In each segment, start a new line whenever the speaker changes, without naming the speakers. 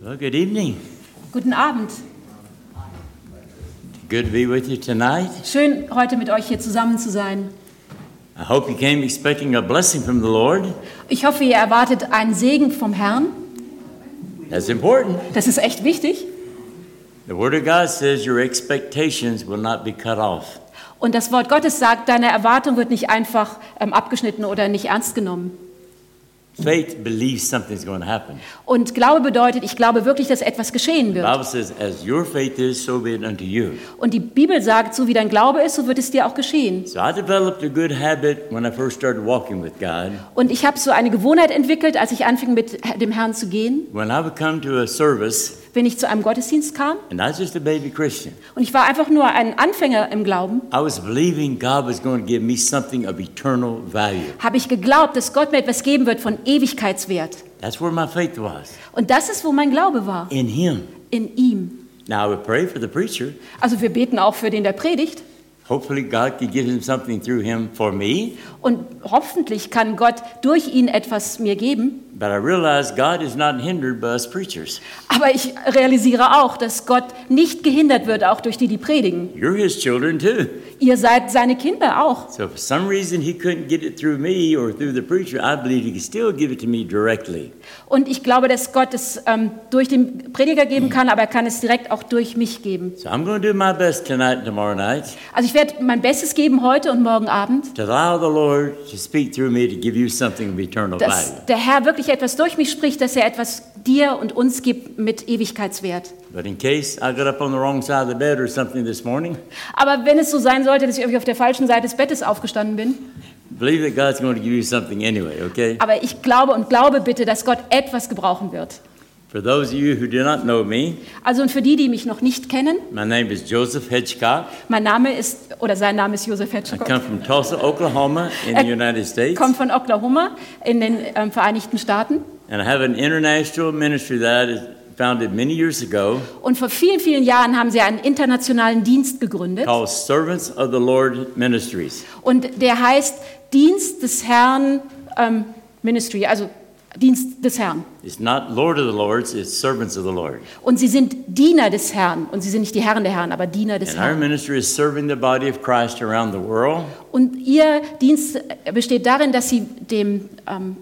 Well, good evening.
Guten Abend.
Good to be with you tonight.
Schön, heute mit euch hier zusammen zu sein.
I hope you came expecting a blessing from the Lord.
Ich hoffe, ihr erwartet einen Segen vom Herrn.
That's important.
Das ist echt wichtig.
The Word of God says your expectations will not be cut off.
Und das Wort Gottes sagt, deine Erwartung wird nicht einfach ähm, abgeschnitten oder nicht ernst genommen.
Faith believes something's going to happen.
Und Glaube bedeutet, ich glaube wirklich, dass etwas geschehen
The
wird.
Bible says, as your faith is, so be it unto you.
Und die Bibel sagt, so wie dein Glaube ist, so wird es dir auch geschehen.
So I developed a good habit when I first started walking with God.
Und ich habe so eine Gewohnheit entwickelt, als ich anfing mit dem Herrn zu gehen,
When I would come to a service,
wenn ich zu einem Gottesdienst kam.
and I was just a baby Christian,
Und ich war einfach nur ein Anfänger im Glauben,
I was believing God was going to give me something of eternal value.
habe ich geglaubt, dass Gott mir etwas geben wird von Ewigkeitswert.
That's where my faith was,
Und das ist, wo mein Glaube war,
in Him.
in ihm.
Now I would pray for the preacher.
Also wir beten auch für den, der predigt.
Hopefully, God could give him something through him for me.
Und hoffentlich kann Gott durch ihn etwas mir geben.
But I realize God is not hindered by us preachers.
Aber ich realisiere auch, dass Gott nicht gehindert wird, auch durch die, die predigen.
You're His children too.
Ihr seid seine Kinder auch.
So for some reason He couldn't get it through me or through the preacher, I believe He could still give it to me directly.
Und ich glaube, dass Gott es ähm, durch den Prediger geben kann, aber er kann es direkt auch durch mich geben.
So I'm going to do my best tonight and tomorrow night
Also ich werde mein Bestes geben heute und morgen Abend,
to allow the Lord to speak through me to give you something of eternal
dass der Herr wirklich etwas durch mich spricht, dass er etwas dir und uns gibt mit Ewigkeitswert.
But in case I got up on the wrong side of the bed or something this morning,
Aber wenn es so sein sollte, dass ich irgendwie auf der falschen Seite des Bettes aufgestanden bin,
believe that God's going to give you something anyway, okay?
aber ich glaube und glaube bitte, dass Gott etwas gebrauchen wird.
For those of you who do not know me,
Also und für die, die mich noch nicht kennen,
my name is Joseph Hitchcock.
mein Name ist, oder sein Name ist Josef
I
Hetschkow.
come from Tulsa, Oklahoma, in the United States.
kommt von Oklahoma in den ähm, Vereinigten Staaten.
And I have an international ministry that I founded many years ago
Und vor vielen, vielen Jahren haben sie einen internationalen Dienst gegründet.
called Servants of the Lord Ministries.
Und der heißt Dienst des Herrn ähm, Ministry, also Dienst des Herrn.
It's not Lord of the Lords, it's Servants of the Lord.
Und sie sind Diener des Herrn. Und sie sind nicht die Herren der Herren, aber Diener des
And our
Herrn.
ministry is serving the body of Christ around the world.
Und ihr Dienst besteht darin, dass sie dem, ähm,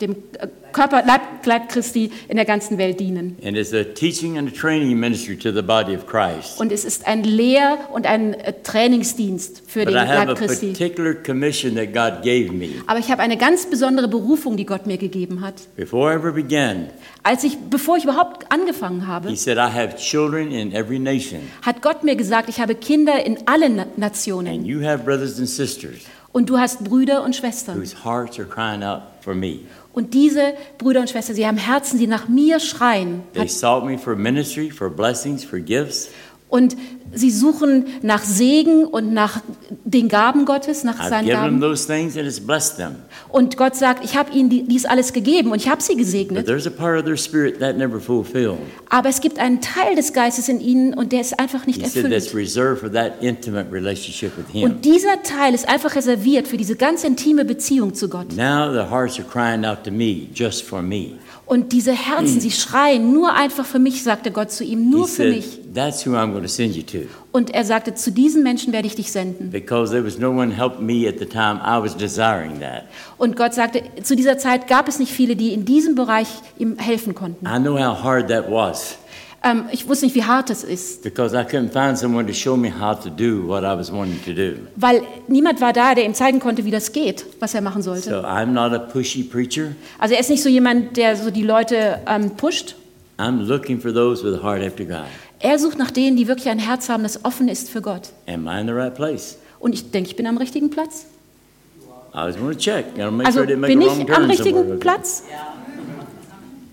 dem äh, Körper, Leib, Leib Christi in der ganzen Welt dienen.
And it's a teaching and a training ministry to the body of Christ.
Und es ist ein Lehr- und ein äh, Trainingsdienst für
But
den
I have a
Leib Christi.
particular commission that God gave me.
Aber ich habe eine ganz besondere Berufung, die Gott mir gegeben hat.
Before I ever began,
Als ich, bevor ich überhaupt angefangen habe,
He said, I have children in every nation,
hat Gott mir gesagt, ich habe Kinder in allen Na- Nationen.
and you have brothers and sisters
Und du hast Brüder und Schwestern.
whose hearts are crying out for me.
Und diese Brüder und Schwestern, sie haben Herzen, die nach mir schreien.
They sought me for ministry, for blessings, for gifts.
Und sie suchen nach Segen und nach den Gaben Gottes, nach
I've
seinen
given
Gaben.
those things and it's blessed them.
Und Gott sagt, ich habe ihnen die- dies alles gegeben und ich habe sie
But
gesegnet.
there's a part of their spirit that never fulfilled.
Aber es gibt einen Teil des Geistes in ihnen und der ist einfach nicht
He said that's
erfüllt.
reserved for that intimate relationship with Him.
Und dieser Teil ist einfach reserviert für diese ganz intime Beziehung zu Gott.
Now the hearts are crying out to me, just for me.
Und diese Herzen, sie schreien nur einfach für mich, sagte Gott zu ihm,
He
nur für
said,
mich.
That's who I'm going to send you to.
Und er sagte, zu diesen Menschen werde ich dich senden.
Because there was no one helping me at the time. I was desiring that.
Und Gott sagte, zu dieser Zeit gab es nicht viele, die in diesem Bereich ihm helfen konnten.
I know how hard that was.
Ähm, ich wusste nicht, wie hart es ist,
Because I couldn't find someone to show me how to do what I was wanting to do.
weil niemand war da, der ihm zeigen konnte, wie das geht, was er machen sollte.
So I'm not a pushy preacher.
Also er ist nicht so jemand, der so die Leute ähm, pusht.
I'm looking for those with a heart after God.
Er sucht nach denen, die wirklich ein Herz haben, das offen ist für Gott.
Am I in the right place?
Und ich denke, ich bin am richtigen Platz.
I always want to check. Gotta make
Also
sure
bin ich am richtigen
somewhere.
Platz?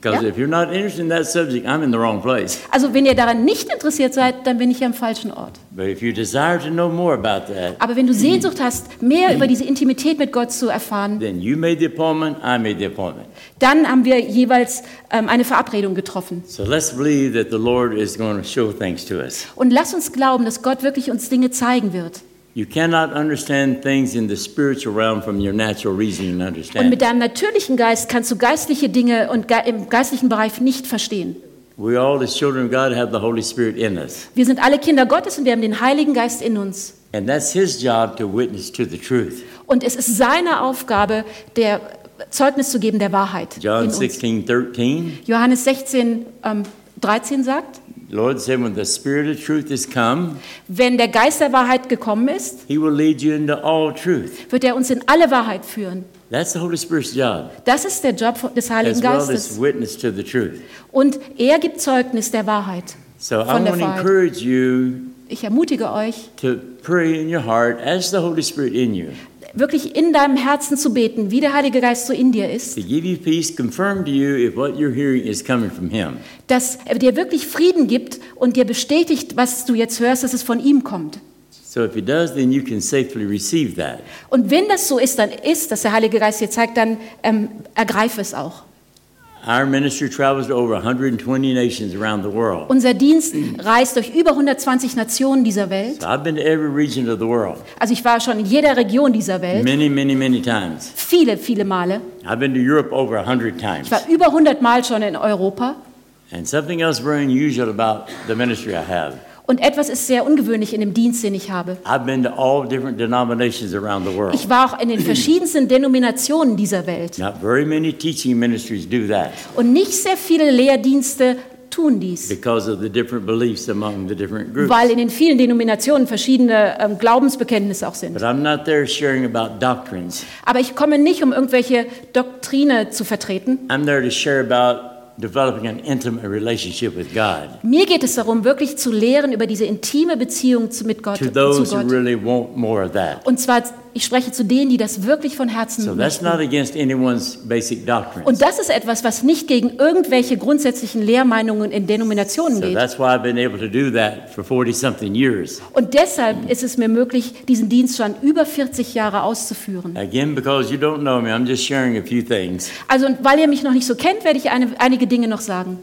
Because
Ja.
if you're not interested in that subject, I'm in the wrong place.
Also wenn ihr daran nicht interessiert seid, dann bin ich am falschen Ort.
But if you desire to know more about that,
Aber wenn du Sehnsucht hast, mehr über diese Intimität mit Gott zu erfahren,
then you made the appointment, I made the appointment.
dann haben wir jeweils ähm, eine Verabredung getroffen.
So let's believe that the Lord is going to show things to us.
Und lass uns glauben, dass Gott wirklich uns Dinge zeigen wird.
You cannot understand things in the spiritual realm from your natural reasoning and
Und mit
understanding.
deinem natürlichen Geist kannst du geistliche Dinge und ge im geistlichen Bereich nicht verstehen.
We all, as children of God, have the Holy Spirit in us.
Wir sind alle Kinder Gottes und wir haben den Heiligen Geist in uns.
And that's His job to witness to the truth.
Und es ist seine Aufgabe, der Zeugnis zu geben der Wahrheit.
John
in uns.
16, 13.
Johannes 16, ähm, 13 sagt,
Lord said, When the Spirit of truth is come,
wenn der Geist der Wahrheit gekommen ist,
He will lead you into all truth.
wird er uns in alle Wahrheit führen.
That's the Holy Spirit's job,
Das ist der Job des Heiligen
as well as
Geistes.
witness to the truth.
Und er gibt Zeugnis der Wahrheit.
So I
Von der
want to
Wahrheit.
encourage you
Ich ermutige euch,
to pray in your heart, ask the Holy Spirit in you
wirklich in deinem Herzen zu beten, wie der Heilige Geist so in dir ist,
to give you peace, confirm to you if what you're hearing is coming from Him.
dass er dir wirklich Frieden gibt und dir bestätigt, was du jetzt hörst, dass es von ihm kommt.
So if He does, then you can safely receive that.
Und wenn das so ist, dann ist, dass der Heilige Geist dir zeigt, dann ähm, ergreife es auch. Unser Dienst reist durch über 120 Nationen dieser Welt.
So I've been to every region of the world
Also ich war schon in jeder Region dieser Welt,
many, many, many times.
viele, viele Male.
I've been to Europe over 100 times.
Ich war über 100 Mal schon in Europa.
And something else very unusual about the ministry I have.
Und etwas ist sehr ungewöhnlich in dem Dienst, den ich habe.
I've been to all different denominations around the world.
Ich war auch in den verschiedensten Denominationen dieser Welt.
Not very many teaching ministries do that
Und nicht sehr viele Lehrdienste tun dies,
because of the different beliefs among the different groups.
weil in den vielen Denominationen verschiedene ähm, Glaubensbekenntnisse auch sind.
But I'm not there sharing about doctrines.
Aber ich komme nicht, um irgendwelche Doktrine zu vertreten.
I'm there to share about developing an intimate relationship with God.
Mir geht es darum, wirklich zu lehren über diese intime Beziehung zu, mit Gott,
To
zu
those who
Gott.
really want more of that.
Und zwar, ich spreche zu denen, die das wirklich von Herzen
So that's
möchten.
not against anyone's basic doctrines.
Und das ist etwas, was nicht gegen irgendwelche grundsätzlichen Lehrmeinungen in Denominationen
So
geht.
that's why I've been able to do that for 40 something years.
Und deshalb ist es mir möglich, diesen Dienst schon über 40 Jahre auszuführen.
Again, because you don't know me, I'm just sharing a few things.
Also, und weil ihr mich noch nicht so kennt, werde ich eine, einige Dinge noch sagen.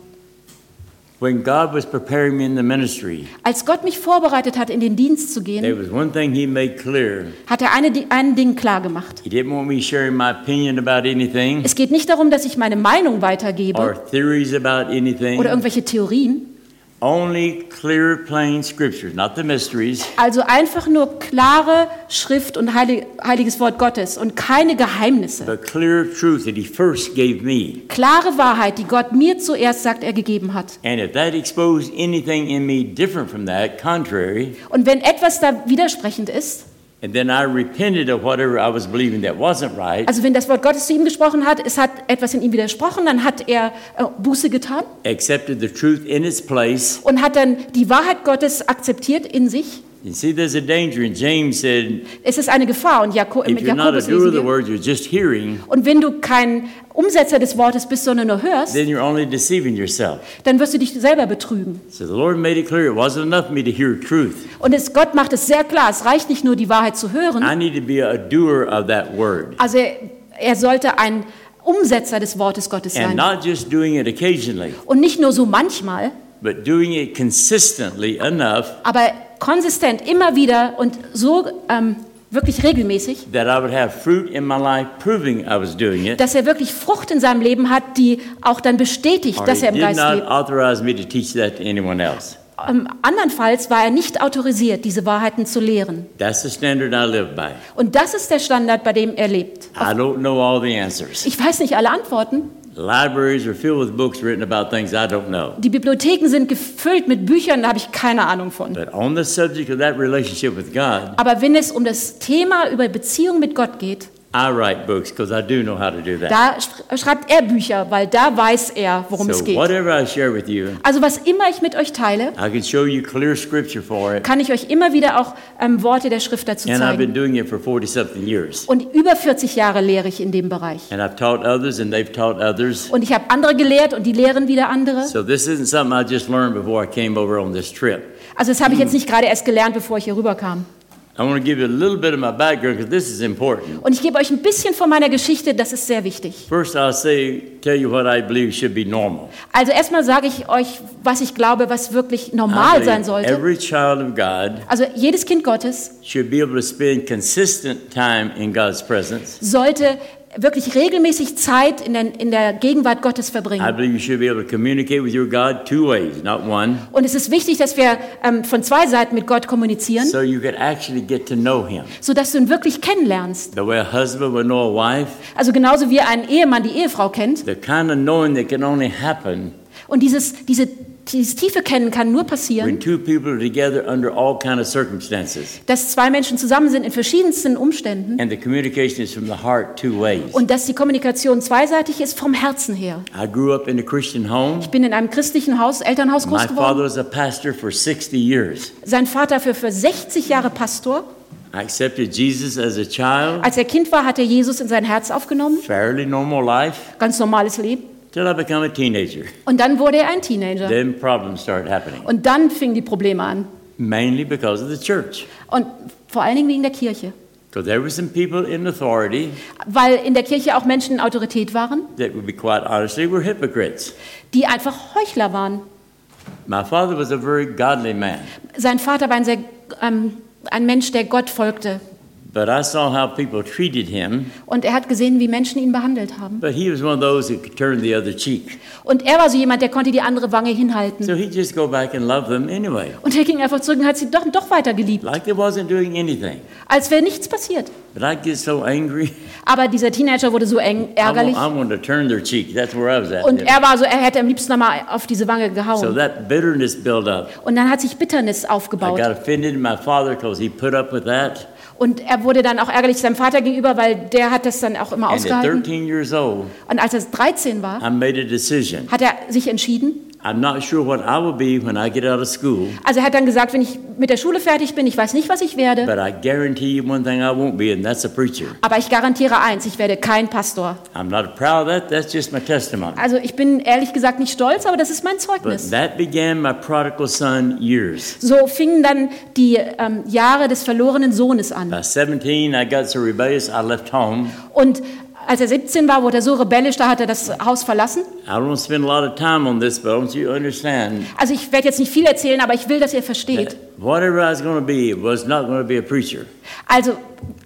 When God was preparing me in the ministry,
Als Gott mich vorbereitet hat, in den Dienst zu
there
gehen,
was one thing He made clear.
hat er eine, ein Ding klar gemacht.
He didn't want me sharing my opinion about anything
Es geht nicht darum, dass ich meine Meinung
or
weitergebe
theories about anything.
oder irgendwelche Theorien.
Only clear, plain scriptures, not the mysteries,
Also einfach nur klare Schrift und heilig, heiliges Wort Gottes und keine Geheimnisse.
but clear truth that He first gave me.
Klare Wahrheit, die Gott mir zuerst sagt, er gegeben hat.
And if that exposed anything in me different from that, contrary,
Und wenn etwas da widersprechend ist,
and then I repented of whatever I was believing that wasn't right,
also wenn das Wort Gottes zu ihm gesprochen hat, es hat etwas in ihm widersprochen, dann hat er äh, Buße getan
accepted the truth in its place.
und hat dann die Wahrheit Gottes akzeptiert in sich.
You see, there's a danger, and James said,
Es ist eine Gefahr und Jako
if
mit
you're not a
Jakobus
doer of
lesen
the
wir.
word, you're just hearing,
Und wenn du kein Umsetzer des Wortes bist, sondern nur hörst,
then you're only deceiving yourself.
dann wirst du dich selber betrügen.
So the Lord made it clear it wasn't enough for me to hear truth.
Und es, Gott macht es sehr klar, es reicht nicht nur die Wahrheit zu hören,
I need to be a doer of that word.
also er, er sollte ein Umsetzer des Wortes Gottes
And
sein.
not just doing it occasionally,
Und nicht nur so manchmal,
but doing it consistently enough
aber konsistent immer wieder und so ähm, wirklich regelmäßig,
that I would have fruit in my life proving I was doing it.
dass er wirklich Frucht in seinem Leben hat, die auch dann bestätigt,
Or
dass
he
er im
did
Geist
not
lebt.
authorize me to teach that to anyone else.
Ähm, andernfalls war er nicht autorisiert, diese Wahrheiten zu lehren.
That's the standard I live by.
Und das ist der Standard, bei dem er lebt.
I don't know all the answers.
Ich weiß nicht alle Antworten.
Libraries are filled with books written about things I don't know.
Die Bibliotheken sind gefüllt mit Büchern, da habe ich keine Ahnung von.
But on the subject of that relationship with God,
Aber wenn es um das Thema über Beziehung mit Gott geht,
I write books because I do know how to do that.
da sch- schreibt er Bücher, weil da weiß er, worum es
So
geht.
whatever I share with you,
Also was immer ich mit euch teile,
I can show you clear scripture for it.
kann ich euch immer wieder auch ähm, Worte der Schrift dazu
And I've been
zeigen.
doing it for 40 something years.
Und über 40 Jahre lehre ich in dem Bereich.
And I've taught others and they've taught others.
Und ich habe andere gelehrt und die lehren wieder andere.
So this isn't something I just learned before I came over on this trip.
Also das habe ich jetzt nicht gerade erst gelernt, bevor ich hier rüberkam.
I want to give you a little bit of my background because this is important.
Und ich gebe euch ein bisschen von meiner Geschichte, das ist sehr wichtig.
First, I'll say, tell you what I believe should be normal.
Also erstmal sage ich euch, was ich glaube, was wirklich normal sein sollte.
Every child of God
Also jedes Kind Gottes
should be able to spend consistent time in God's presence
sollte wirklich regelmäßig Zeit in der, in der Gegenwart Gottes
I
verbringen.
believe you should be able to communicate with your God two ways, not one,
Und es ist wichtig, dass wir ähm, von zwei Seiten mit Gott kommunizieren,
so you could actually get to know Him.
sodass du ihn wirklich kennenlernst.
Wife,
Also genauso wie ein Ehemann die Ehefrau kennt.
the kind of knowing that can only happen
Und dieses, diese, dieses tiefe Kennen kann nur
when
passieren,
two people are together under all kind of circumstances.
dass zwei Menschen zusammen sind in verschiedensten Umständen
And the communication is from the heart two ways.
und dass die Kommunikation zweiseitig ist vom Herzen her.
I grew up in a Christian home.
Ich bin in einem christlichen Haus, Elternhaus
My
groß
father
geworden.
was a pastor for 60 years.
Sein Vater für, für 60 Jahre Pastor.
I accepted Jesus as a child,
Als er Kind war, hat er Jesus in sein Herz aufgenommen.
fairly normal life,
Ganz normales Leben.
Till I became a teenager.
Und dann wurde er ein Teenager.
Then problems started happening,
Und dann fingen die Probleme an.
mainly because of the church.
Und vor allen Dingen wegen der Kirche.
Because there were some people in authority
Weil in der Kirche auch Menschen in Autorität waren,
that would be quite honestly were hypocrites.
die einfach Heuchler waren.
My father was a very godly man,
Sein Vater war ein, sehr, ähm, ein Mensch, der Gott folgte.
But I saw how people treated him.
Und er hat gesehen, wie Menschen ihn behandelt haben.
But he was one of those who could turn the other cheek.
Und er war so jemand, der konnte die andere Wange hinhalten.
So he'd just go back and love them anyway,
Und er ging einfach zurück und hat sie doch, doch weiter geliebt,
like they wasn't doing anything.
als wäre nichts passiert.
But I'd get so angry.
Aber dieser Teenager wurde so eng,
I,
ärgerlich.
I wanted to turn their cheek. That's where I was at.
Und er war so, er hätte am liebsten nochmal auf diese Wange
So
gehauen.
that bitterness built up.
Und dann hat sich Bitternis
I
aufgebaut.
got offended my father because he put up with that.
Und er wurde dann auch ärgerlich seinem Vater gegenüber, weil der hat das dann auch immer
And at
ausgehalten.
13 years old,
Und als er 13 war,
I made a decision.
hat er sich entschieden.
I'm not sure what I will be when I get out of school,
Also er hat dann gesagt, wenn ich mit der Schule fertig bin, ich weiß nicht, was ich werde,
but I guarantee you one thing I won't be, and that's a preacher.
aber ich garantiere eins, ich werde kein Pastor.
I'm not proud of that. That's just my testimony.
Also ich bin ehrlich gesagt nicht stolz, aber das ist mein
But
Zeugnis.
that began my prodigal son years.
So fingen dann die ähm, Jahre des verlorenen Sohnes an.
By 17, I got so rebellious, I left home.
Und als er 17 war, wurde er so rebellisch, da hat er das Haus verlassen.
This,
Also ich werde jetzt nicht viel erzählen, aber ich will, dass ihr versteht.
that whatever I was going to be was not going to be a preacher.
Also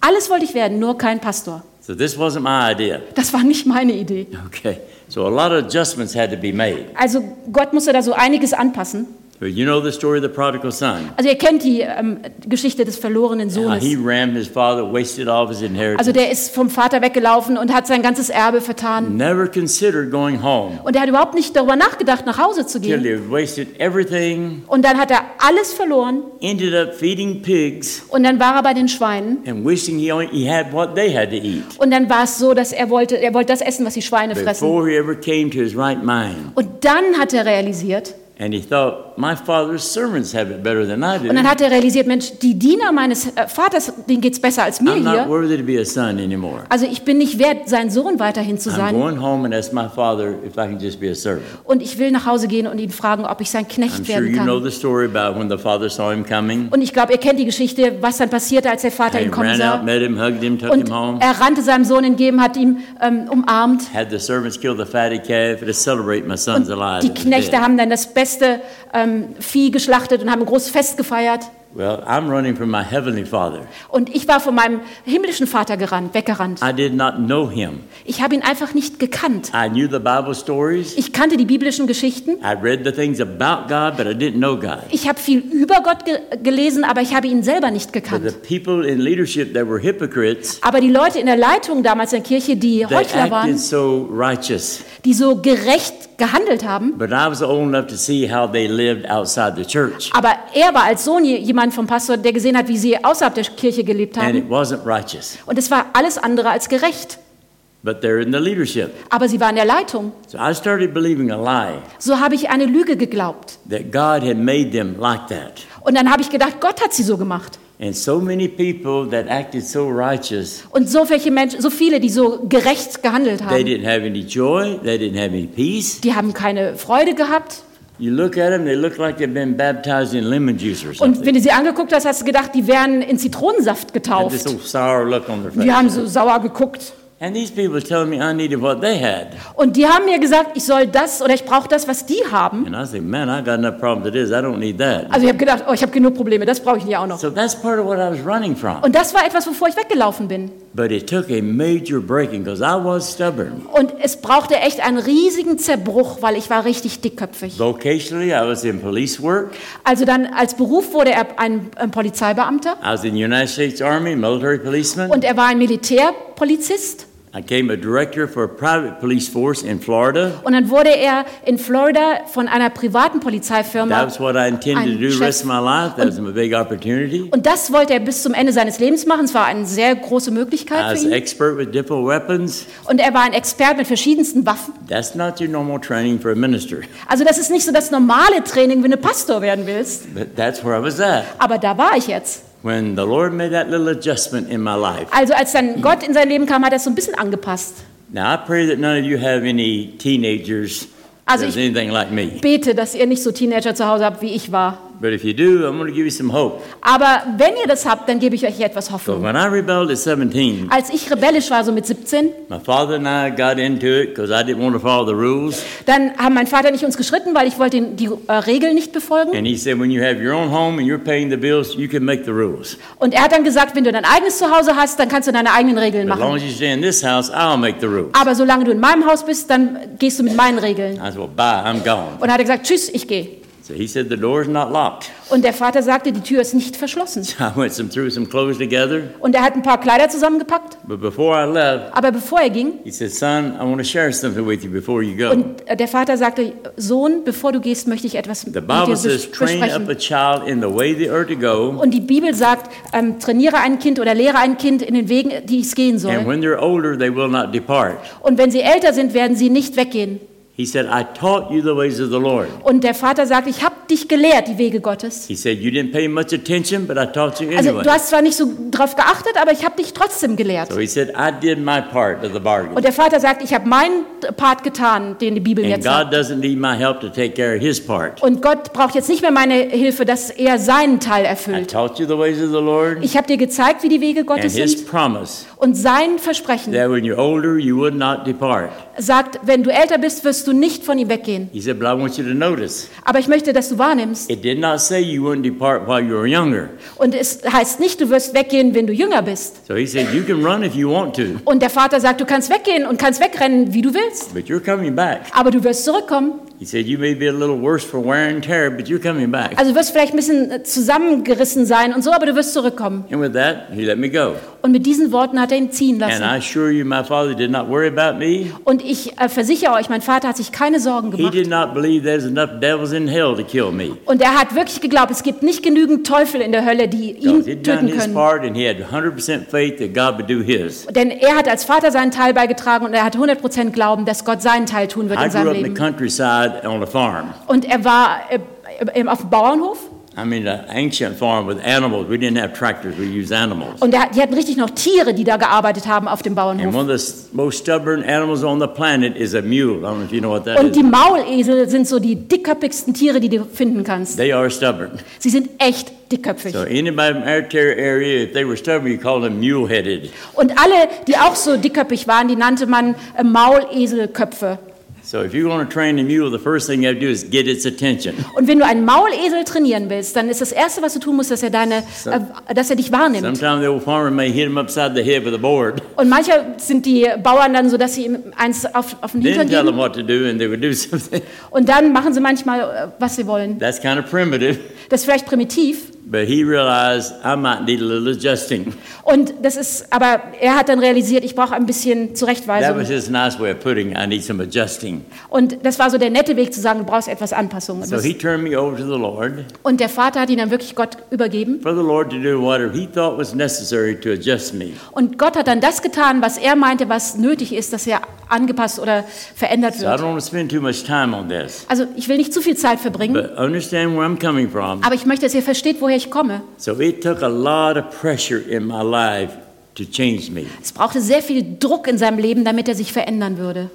alles wollte ich werden, nur kein Pastor.
So this wasn't my idea.
Das war nicht meine Idee.
Okay. So a lot of adjustments had to be made.
Also Gott musste da so einiges anpassen.
You know the story of the prodigal son.
Also ihr kennt die ähm, Geschichte des verlorenen Sohnes.
he rammed his father, wasted all of his inheritance.
Also der ist vom Vater weggelaufen und hat sein ganzes Erbe vertan.
Never considered going home.
Und er hat überhaupt nicht darüber nachgedacht, nach Hause zu
Till
gehen.
he wasted everything,
Und dann hat er alles verloren
ended up feeding pigs
und dann war er bei den Schweinen.
and wishing he, only, he had what they had to eat
Und dann war es so, dass er wollte, er wollte das essen, was die Schweine fressen.
before he ever came to his right mind.
Und dann hat er realisiert,
And he thought, my father's servants have it better than I do.
und dann hat er realisiert, Mensch, die Diener meines äh, Vaters, denen geht's besser als mir
I'm not
hier.
worthy to be a son anymore.
Also ich bin nicht wert, sein Sohn weiterhin zu
I'm
sein.
going home and ask my father if I can just be a servant.
Und ich will nach Hause gehen und ihn fragen, ob ich sein Knecht
I'm sure
werden
you know
kann.
the story about when the father saw him coming.
Und ich glaube, ihr kennt die Geschichte, was dann passierte, als der Vater ihn kommen
ran out,
sah.
met him, hugged him, took
Und
him home.
er rannte seinem Sohn entgegen, hat ihn ähm, umarmt.
Had the servants kill the fatty calf to celebrate my son's alive.
Die Knechte haben dann das beste ähm, Vieh geschlachtet und haben ein großes Fest gefeiert.
Well, I'm running from my heavenly father.
Und ich war von meinem himmlischen Vater gerannt, weggerannt.
I did not know him.
Ich habe ihn einfach nicht gekannt.
I knew the Bible stories.
Ich kannte die biblischen Geschichten.
I read the things about God, but I didn't know God.
Ich habe viel über Gott ge gelesen, aber ich habe ihn selber nicht
But the
gekannt.
people in leadership that were hypocrites,
Aber die Leute in der Leitung damals in der Kirche, die Heuchler waren,
so righteous.
die so gerecht gehandelt haben,
But I was old enough to see how they lived outside the church.
aber er war als Sohn je- jemand vom Pastor, der gesehen hat, wie sie außerhalb der Kirche gelebt
And it
haben.
wasn't righteous.
Und es war alles andere als gerecht.
But they're in the leadership.
Aber sie war in der Leitung.
So I started believing a lie
So habe ich eine Lüge geglaubt.
that God had made them like that.
Und dann habe ich gedacht, Gott hat sie so gemacht.
And so many people that acted so righteous,
Und so welche Menschen, so viele, die so gerecht gehandelt
they
haben,
didn't have any joy, they didn't have any peace.
die haben keine Freude gehabt.
You look at them, they look like they've been baptized in lemon juice or
Und
something.
wenn du sie angeguckt hast, hast du gedacht, die wären in Zitronensaft
Had this
getauft.
old sour look on their
Die haben so sauer geguckt.
And these people telling me I needed what they had.
Und die haben mir gesagt, ich soll das oder ich brauche das, was die haben.
And I think, man, I got enough problems as it is. I don't need that.
Also ich habe gedacht, oh, ich habe genug Probleme, das brauche ich nicht auch noch.
So that's part of what I was running from.
Und das war etwas, wovor ich weggelaufen bin.
But it took a major breaking because I was stubborn.
Und es brauchte echt einen riesigen Zerbruch, weil ich war richtig dickköpfig.
Vocationally, I was in police work.
Also dann als Beruf wurde er ein, ein Polizeibeamter
I was in the United States Army, military policeman.
und er war ein Militärpolizist.
I became a director for a private police force in Florida.
Und dann wurde er in Florida von einer privaten Polizeifirma.
That was what I intended to do the rest of my life. That was a big opportunity.
Und das wollte er bis zum Ende seines Lebens machen. Es war eine sehr große
I
Möglichkeit
was
für ihn.
expert with different weapons.
Und er war ein Experte mit verschiedensten Waffen.
That's not your normal training for a minister,
Also das ist nicht so das normale Training, wenn du Pastor werden willst.
but that's where I was at
Aber da war ich jetzt.
When the Lord made that little adjustment in my life.
Also als dann Gott in sein Leben kam, hat er es so ein bisschen angepasst.
Now I pray that none of you have any teenagers
Also ich-
like me.
Bete, dass ihr nicht so Teenager zu Hause habt, wie ich war.
But if you do, I'm going to give you some hope.
Aber wenn ihr das habt, dann gebe ich euch etwas
So
Hoffnung.
when I rebelled at 17,
Als ich rebellisch war, so mit 17,
my father and I got into it because I didn't want to follow the rules.
dann haben mein Vater und ich uns gestritten, weil ich wollte die, die äh, Regeln nicht befolgen.
And he said, when you have your own home and you're paying the bills, you can make the rules.
Und er hat dann gesagt, wenn du dein eigenes Zuhause hast, dann kannst du deine eigenen Regeln
But as long
machen.
as you stay in this house, I'll make the rules.
Aber solange du in meinem Haus bist, dann gehst du mit meinen Regeln.
I said, well, bye, I'm gone.
Und er hat gesagt, tschüss, ich gehe.
So he said, the door's not locked.
Und der Vater sagte, die Tür ist nicht verschlossen.
I went some through some clothes together.
Und er hat ein paar Kleider zusammengepackt.
But before I left,
Aber bevor er ging,
he said, son, I want to share something with you before you go.
und äh, der Vater sagte, Sohn, bevor du gehst, möchte ich etwas
The
mit dir
Bible says,
bes-
train up a
besprechen.
child in the way they are to go.
Und die Bibel sagt, ähm, trainiere ein Kind oder lehre ein Kind in den Wegen, die es gehen
And
soll.
when they're older, they will not depart.
Und wenn sie älter sind, werden sie nicht weggehen.
He said, I taught you the ways of the Lord.
Und der Vater sagt, ich habe dich gelehrt, die Wege Gottes.
He said, You didn't pay much attention, but I taught you
Also
anyway.
du hast zwar nicht so drauf geachtet, aber ich habe dich trotzdem gelehrt.
So he said, I did my part of the bargain.
Und der Vater sagt, ich habe meinen Part getan, den die Bibel
And
jetzt
God
sagt.
doesn't need my help to take care of his part.
Und Gott braucht jetzt nicht mehr meine Hilfe, dass er seinen Teil
I
erfüllt.
taught you the ways of the Lord
Ich habe dir gezeigt, wie die Wege
and
Gottes
his
sind.
promise
Und sein Versprechen
that when you're older, you would not depart.
sagt, wenn du älter bist, wirst du nicht von ihm weggehen.
He said, But I want you to notice,
Aber ich möchte, dass du wahrnimmst.
it did not say you wouldn't depart while you were younger.
Und es heißt nicht, du wirst weggehen, wenn du jünger bist.
So he said, You can run if you want to,
Und der Vater sagt, du kannst weggehen und kannst wegrennen, wie du willst.
but you're coming back.
Aber du wirst zurückkommen.
He said, You may be a little worse for wear and tear, but you're coming back.
Also du wirst vielleicht ein bisschen äh, zusammengerissen sein und so, aber du wirst zurückkommen.
And with that, he let me go.
Und mit diesen Worten hat er ihn ziehen
And
lassen.
I assure you, my father did not worry about me.
Und ich äh, versichere euch, mein Vater hat sich keine Sorgen
He
gemacht.
did not believe there's enough devils in hell to kill me.
Und er hat wirklich geglaubt, es gibt nicht genügend Teufel in der Hölle, die ihn töten
his
können.
part and he had 100% faith that God would do his.
Denn er hat als Vater seinen Teil beigetragen und er hat 100% Glauben, dass Gott seinen Teil tun wird
I
in
grew
seinem
up in the
Leben.
Countryside on a farm.
Und er war äh, äh, auf dem Bauernhof
I mean, an ancient farm with animals. We didn't have tractors, we used animals.
und er, die hatten richtig noch Tiere, die da gearbeitet haben auf dem
And
Bauernhof.
one of the most stubborn animals on the planet is a mule. I don't know if you know what that
Und die
is.
Maulesel sind so die dickköpfigsten Tiere, die du finden kannst.
They are stubborn.
Sie sind echt dickköpfig.
So anybody from our area, if they were stubborn, you call them mule-headed.
Und alle, die auch so dickköpfig waren, die nannte man äh, Mauleselköpfe.
So if you're going to train a mule, the first thing you have to do is get its attention.
Und wenn du einen Maulesel trainieren willst, dann ist das Erste, was du tun musst, dass er, deine, äh, dass er dich wahrnimmt.
Sometimes the old farmer may hit him upside the head with a board,
Und manchmal sind die Bauern dann so, dass sie ihm eins auf, auf den
then
Hintern
tell them
geben.
what to do, and they would do something.
Und dann machen sie manchmal, äh, was sie wollen.
That's kind of primitive,
Das ist vielleicht primitiv.
But he realized I might need a little adjusting.
Und das ist, aber er hat dann realisiert, ich brauche ein bisschen
That was
Zurechtweisung.
his nice way of putting it. I need some adjusting.
Und das war so der nette Weg zu sagen, du brauchst etwas Anpassung.
So he turned me over to the Lord
Und der Vater hat ihn dann wirklich Gott übergeben.
for the Lord to do whatever he thought was necessary to adjust me.
Und Gott hat dann das getan, was er meinte, was nötig ist, dass er angepasst oder verändert
So I
wird.
don't want to spend too much time on this,
Also ich will nicht zu viel Zeit verbringen,
but understand where I'm coming from.
aber ich möchte, dass ihr versteht, woher ich komme.
So it took a lot of pressure in my life to change me.
Es brauchte sehr viel Druck in seinem Leben, damit er sich verändern würde.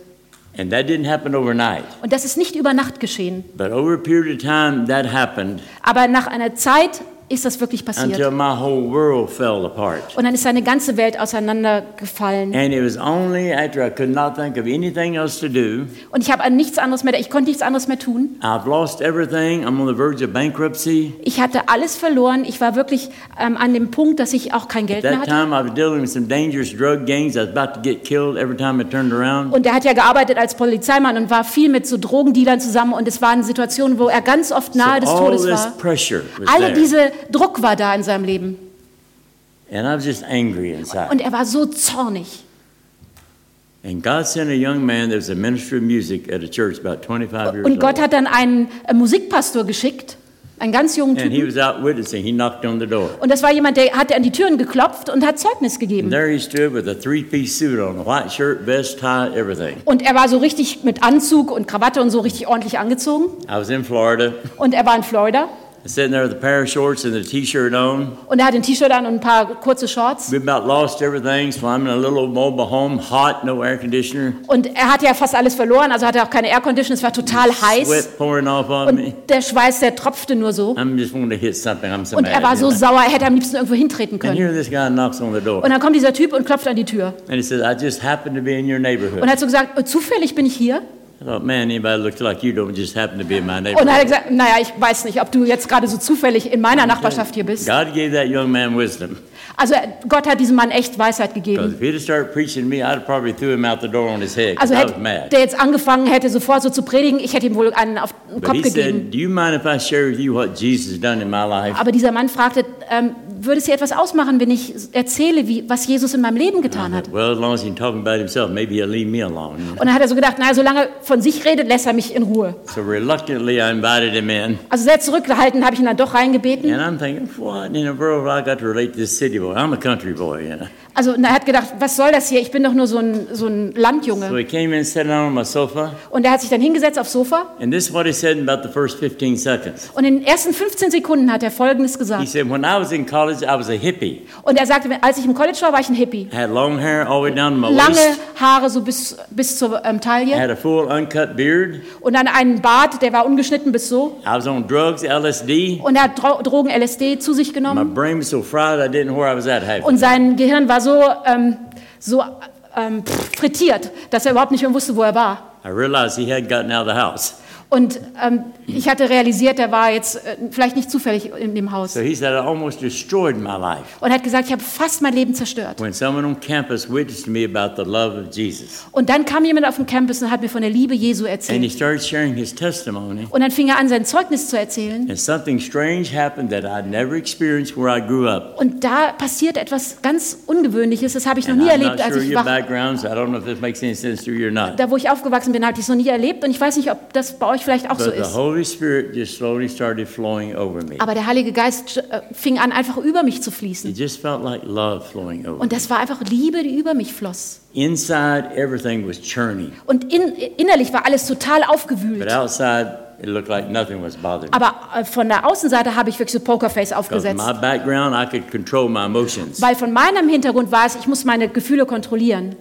And that didn't happen overnight.
Und das ist nicht über Nacht geschehen.
But over a period of time, that happened.
Aber nach einer Zeit ist das wirklich
until
passiert.
my whole world fell apart.
Und dann ist seine ganze Welt auseinandergefallen.
And it was only after I could not think of anything else to do.
Und ich habe an nichts anderes mehr, ich konnte nichts anderes mehr tun.
I've lost everything. I'm on the verge of bankruptcy.
Ich hatte alles verloren. Ich war wirklich ähm, an dem Punkt, dass ich auch kein Geld
At
mehr
that
hatte.
time, I was dealing with some dangerous drug gangs. I was about to get killed every time I turned around.
Und er hat ja gearbeitet als Polizeimann und war viel mit so Drogendealern zusammen. Und es waren Situationen, wo er ganz oft nahe des
all
Todes
this
war.
pressure was
Alle
there.
diese Druck war da in seinem Leben.
And I was just angry inside.
Und er war so zornig.
And God sent a young man that was a minister of music at a church about 25 years
Und Gott hat dann einen äh, Musikpastor geschickt, einen ganz jungen
And he
Typen.
was out witnessing. He knocked on the door.
Und das war jemand, der hat an die Türen geklopft und hat Zeugnis
And
gegeben.
there he stood with a three-piece suit on, a white shirt, vest, tie, everything.
Und er war so richtig mit Anzug und Krawatte und so richtig ordentlich angezogen.
I was in Florida.
Und er war in Florida.
Sitting there with a pair of shorts and a T-shirt on.
Und er hatte ein T-Shirt an und ein paar kurze Shorts.
We about lost everything, so I'm in a little mobile home, hot, no air conditioner,
Und er hat ja fast alles verloren, also hatte auch keine Aircondition, es war total heiß.
sweat pouring off on me.
Und der Schweiß, der tropfte nur so.
I'm just wanting to hit something. I'm so
Und
mad.
er war so sauer, er hätte am liebsten irgendwo hintreten
And
können.
here this guy knocks on the door.
Und dann kommt dieser Typ und klopft an die Tür.
And he says, I just happen to be in your neighborhood.
Und hat so gesagt, "Oh, zufällig bin ich hier.
Thought, man, anybody looks like you don't just happen to be in my
Und dann
neighborhood.
hat er gesagt, naja, ich weiß nicht, ob du jetzt gerade so zufällig in meiner Nachbarschaft hier bist.
God gave that young man wisdom.
Also Gott hat diesem Mann echt Weisheit gegeben.
if he'd have started preaching to me, I'd have probably threw him out the door on his head. 'cause
Also hätte
mad.
der jetzt angefangen hätte, sofort so zu predigen, ich hätte ihm wohl einen auf den Kopf gegeben.
said, do you mind if I share with you what Jesus has done in my life?
Aber dieser Mann fragte, ähm, würde es dir etwas ausmachen, wenn ich erzähle, wie, was Jesus in meinem Leben getan hat?
Well, as long as he's talking about himself, maybe he'll leave me alone. you know.
Und dann hat er so gedacht, naja, solange er von sich redet, lässt er mich in Ruhe.
So reluctantly, I invited him in.
Also sehr zurückgehalten habe ich ihn dann doch reingebeten.
And I'm thinking, what in the world have I got to relate to this city boy? I'm a country boy, you know.
Also und er hat gedacht, was soll das hier? Ich bin doch nur so ein, so ein
So
Landjunge.
he came in, sat down on my sofa,
Und er hat sich dann hingesetzt aufs Sofa.
and this is what he said in about the first 15 seconds.
Und in den ersten 15 Sekunden hat er Folgendes
He
gesagt.
said, when I was in college, I was a hippie.
Und er sagte, als ich im College war, war ich ein Hippie.
I had long hair all the way down to my
Lange
waist.
Haare so bis, bis zur ähm,
I
Taille.
had a full uncut beard.
Und dann einen Bart, der war ungeschnitten bis so.
I was on drugs, LSD.
Und er hat Dro Drogen LSD zu sich
My
genommen.
brain was so fried, I didn't know where I was at half.
Und sein Gehirn war so, ähm, so ähm, frittiert, dass er überhaupt nicht mehr wusste, wo er war.
I realized he hadn't gotten out of the house.
Und ähm, ich hatte realisiert, er war jetzt äh, vielleicht nicht zufällig in dem Haus.
So he said, I almost destroyed my life
Und hat gesagt, ich habe fast mein Leben zerstört.
when someone on campus witnessed to me about the love of Jesus.
Und dann kam jemand auf dem Campus und hat mir von der Liebe Jesu
And he
erzählt.
started sharing his testimony.
Und dann fing er an, sein Zeugnis zu erzählen.
And something strange happened that I'd never experienced where I grew up.
Und da passiert etwas ganz Ungewöhnliches, das habe ich noch nie
I'm
erlebt, als
sure
ich wach,
backgrounds. I don't know if this makes any sense to you or not.
da wo ich aufgewachsen bin, habe ich es noch nie erlebt. Und ich weiß nicht, ob das bei euch vielleicht auch so
But the
ist.
Holy Spirit just slowly started flowing over me.
Aber der Heilige Geist äh, fing an, einfach über mich zu fließen.
just felt like love flowing over
Und
me.
das war einfach Liebe, die über mich floss.
Inside, everything was churning.
Und in, innerlich war alles total
But
aufgewühlt.
outside, it looked like nothing was bothering me.
Aber äh, von der Außenseite habe ich wirklich so Pokerface aufgesetzt.
my background, I could control my emotions.
Weil von meinem Hintergrund war es, ich muss meine Gefühle kontrollieren.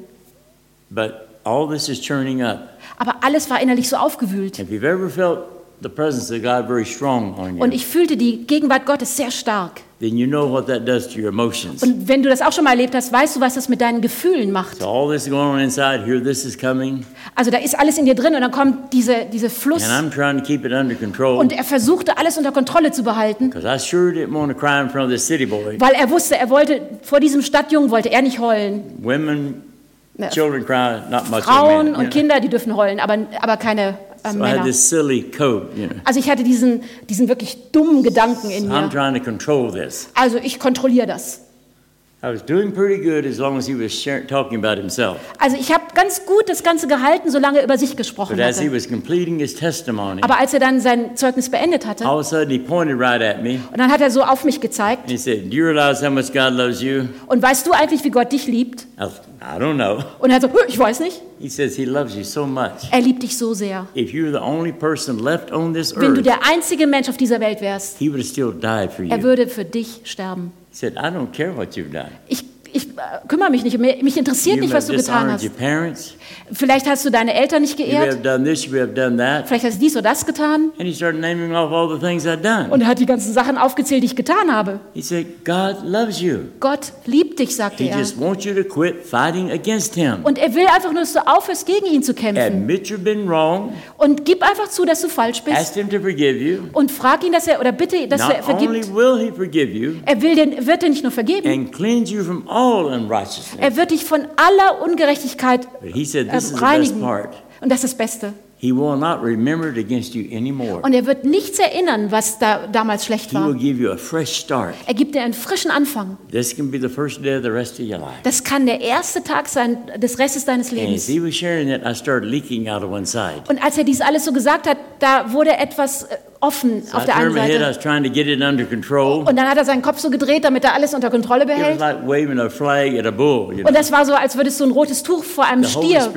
But all this is churning up.
Aber alles war innerlich so aufgewühlt.
If you've ever felt the presence of God very strong on
Und
you,
ich fühlte die Gegenwart Gottes sehr stark.
then you know what that does to your emotions.
Und wenn du das auch schon mal erlebt hast, weißt du, was das mit deinen Gefühlen macht.
So all this going on inside, here this is coming,
Also da ist alles in dir drin und dann kommt diese, dieser Fluss.
and I'm trying to keep it under control.
Und er versuchte alles unter Kontrolle zu behalten,
Because I sure didn't want to cry in front of this city boy.
weil er wusste, er wollte, vor diesem Stadtjungen wollte er nicht heulen.
Women, children cry, not much
Frauen und. Kinder, die dürfen heulen, aber, aber keine äh,
So
Männer.
code, you know.
Also ich hatte diesen, diesen wirklich dummen Gedanken in
I'm
mir.
trying to control this.
Also ich kontrolliere das. Also ich habe ganz gut das Ganze gehalten, solange er über sich gesprochen
But as he
hatte.
was completing his testimony,
Aber als er dann sein Zeugnis beendet hatte,
all of a sudden he pointed right at me
und dann hat er so auf mich gezeigt,
and he said, Do you realize how much God loves you?
und weißt du eigentlich, wie Gott dich liebt?
I, don't know.
Und er hat so, "Hö, ich weiß nicht,
He says he loves you so much.
er liebt dich so sehr.
If you were the only person left on this
Wenn du
earth,
der einzige Mensch auf dieser Welt wärst,
he would still died for
er
you.
würde für dich sterben.
Said, I don't care what you've done.
Ich, ich äh, kümmere mich nicht, mich interessiert
You
nicht, was du getan hast. Vielleicht hast du deine Eltern nicht geehrt,
this,
vielleicht hast du dies oder das getan.
And he started naming off all the things I'd done.
Und er hat die ganzen Sachen aufgezählt, die ich getan habe.
He said, God loves you.
Gott liebt dich, sagte
He
er.
just wants you to quit fighting against him.
Und er will einfach nur, dass du aufhörst, gegen ihn zu kämpfen.
Wrong.
Und gib einfach zu, dass du falsch bist.
Ask him to forgive you.
Und frag ihn, dass er, oder bitte, dass er vergibt. Er will den, wird dir nicht nur vergeben,
and cleanse you from all unrighteousness,
er wird dich von aller Ungerechtigkeit
said
reinigen.
part.
Und das ist das Beste.
He will not remember it against you anymore.
Und er wird nichts erinnern, was da damals schlecht
He will
war.
give you a fresh start.
Er gibt dir einen frischen Anfang.
This can be the first day of the rest of your life.
Das kann der erste Tag sein des Restes deines
And as
Lebens.
he was sharing that, I started leaking out of one side.
Und als er dies alles so gesagt hat, da wurde etwas äh, offen
So
auf
I
der einen Seite. Und dann hat er seinen Kopf so gedreht, damit er alles unter Kontrolle behält.
like waving a flag at a bull. You know?
Und das war so, als würdest du ein rotes Tuch vor einem
The
Stier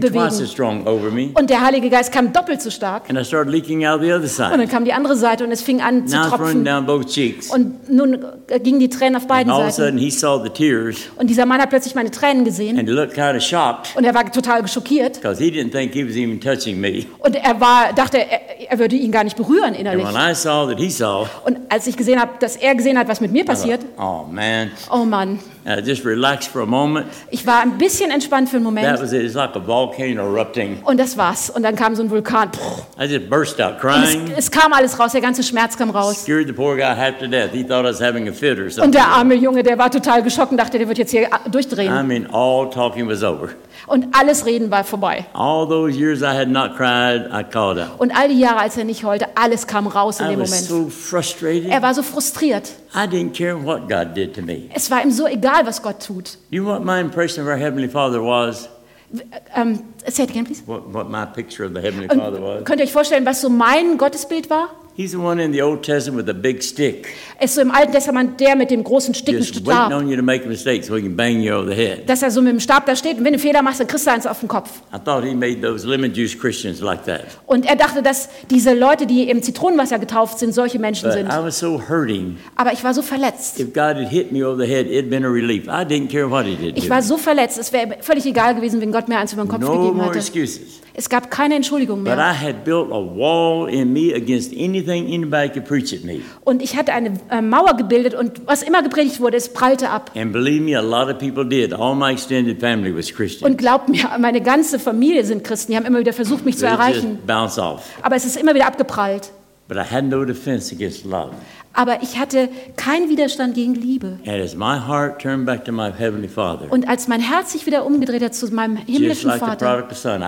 bewegen. Und der Heilige Geist kam doppelt so stark.
and I started leaking out the other
Und dann kam die andere Seite und es fing an zu tropfen.
down both cheeks.
Und nun äh, gingen die Tränen auf beiden Seiten.
sudden, he saw the tears,
Und dieser Mann hat plötzlich meine Tränen gesehen.
and he looked kind of shocked
Und er war total schockiert.
because he didn't think he was even touching me.
Und er war, dachte, er, er würde ihn gar nicht berühren
And
innerlich.
when I saw that he saw,
Und als ich gesehen habe, dass er gesehen hat, was mit mir
I thought,
passiert,
oh man,
oh Mann,
And I just relaxed for a moment.
ich war ein bisschen entspannt für einen
That
Moment.
was it. It's like a volcano erupting.
Und das war's. Und dann kam so ein Vulkan.
I just burst out crying.
es, es kam alles raus, der ganze Schmerz kam raus.
Scared the poor guy half to death. He thought I was having a fit or
Und der arme Junge, der war total geschockt und dachte, der wird jetzt hier
I
durchdrehen.
mean, all talking was over.
Und alles Reden war vorbei.
All those years I had not cried, I called out.
Und all die Jahre, als er nicht heulte, alles kam raus in
I
dem
was
Moment.
so frustrated.
Er war so frustriert.
I didn't care what God did to me.
Es war ihm so egal, was Gott tut.
You know what my impression of our Heavenly Father was?
Ähm, say it again, please.
What, what my picture of the Heavenly Father was?
Könnt ihr euch vorstellen, was so mein Gottesbild war?
He's the one in the Old Testament with a big stick,
Er ist so im Alten Testament der mit dem großen Sticken
just waiting
Stab.
on you to make a mistake so he can bang you over the head.
Dass er so mit dem Stab da steht und wenn du Fehler machst, dann kriegst du eins auf den Kopf.
I thought he made those lemon juice Christians like that.
Und er dachte, dass diese Leute, die im Zitronenwasser getauft sind, solche Menschen
But
sind.
I was so hurting.
Aber ich war so verletzt.
If God had hit me over the head, it'd been a relief. I didn't care what he did
Ich war so verletzt, es wäre völlig egal gewesen, wenn Gott mir eins über den Kopf
No
gegeben
more
hatte.
excuses.
Es gab keine Entschuldigung
But
mehr.
I had built a wall in me against anything anybody could preach at me.
Und ich hatte eine äh, Mauer gebildet und was immer gepredigt wurde, es prallte ab.
And believe me, a lot of people did. All my extended family was Christian.
Und glaubt mir, meine ganze Familie sind Christen. Die haben immer wieder versucht, mich zu
They
erreichen.
just bounce off.
Aber es ist immer wieder abgeprallt.
But I had no defense against love.
Aber ich hatte keinen Widerstand gegen Liebe.
And as my heart turned back to my Heavenly Father,
Und als mein Herz sich wieder umgedreht hat zu meinem himmlischen
like
Vater,
son,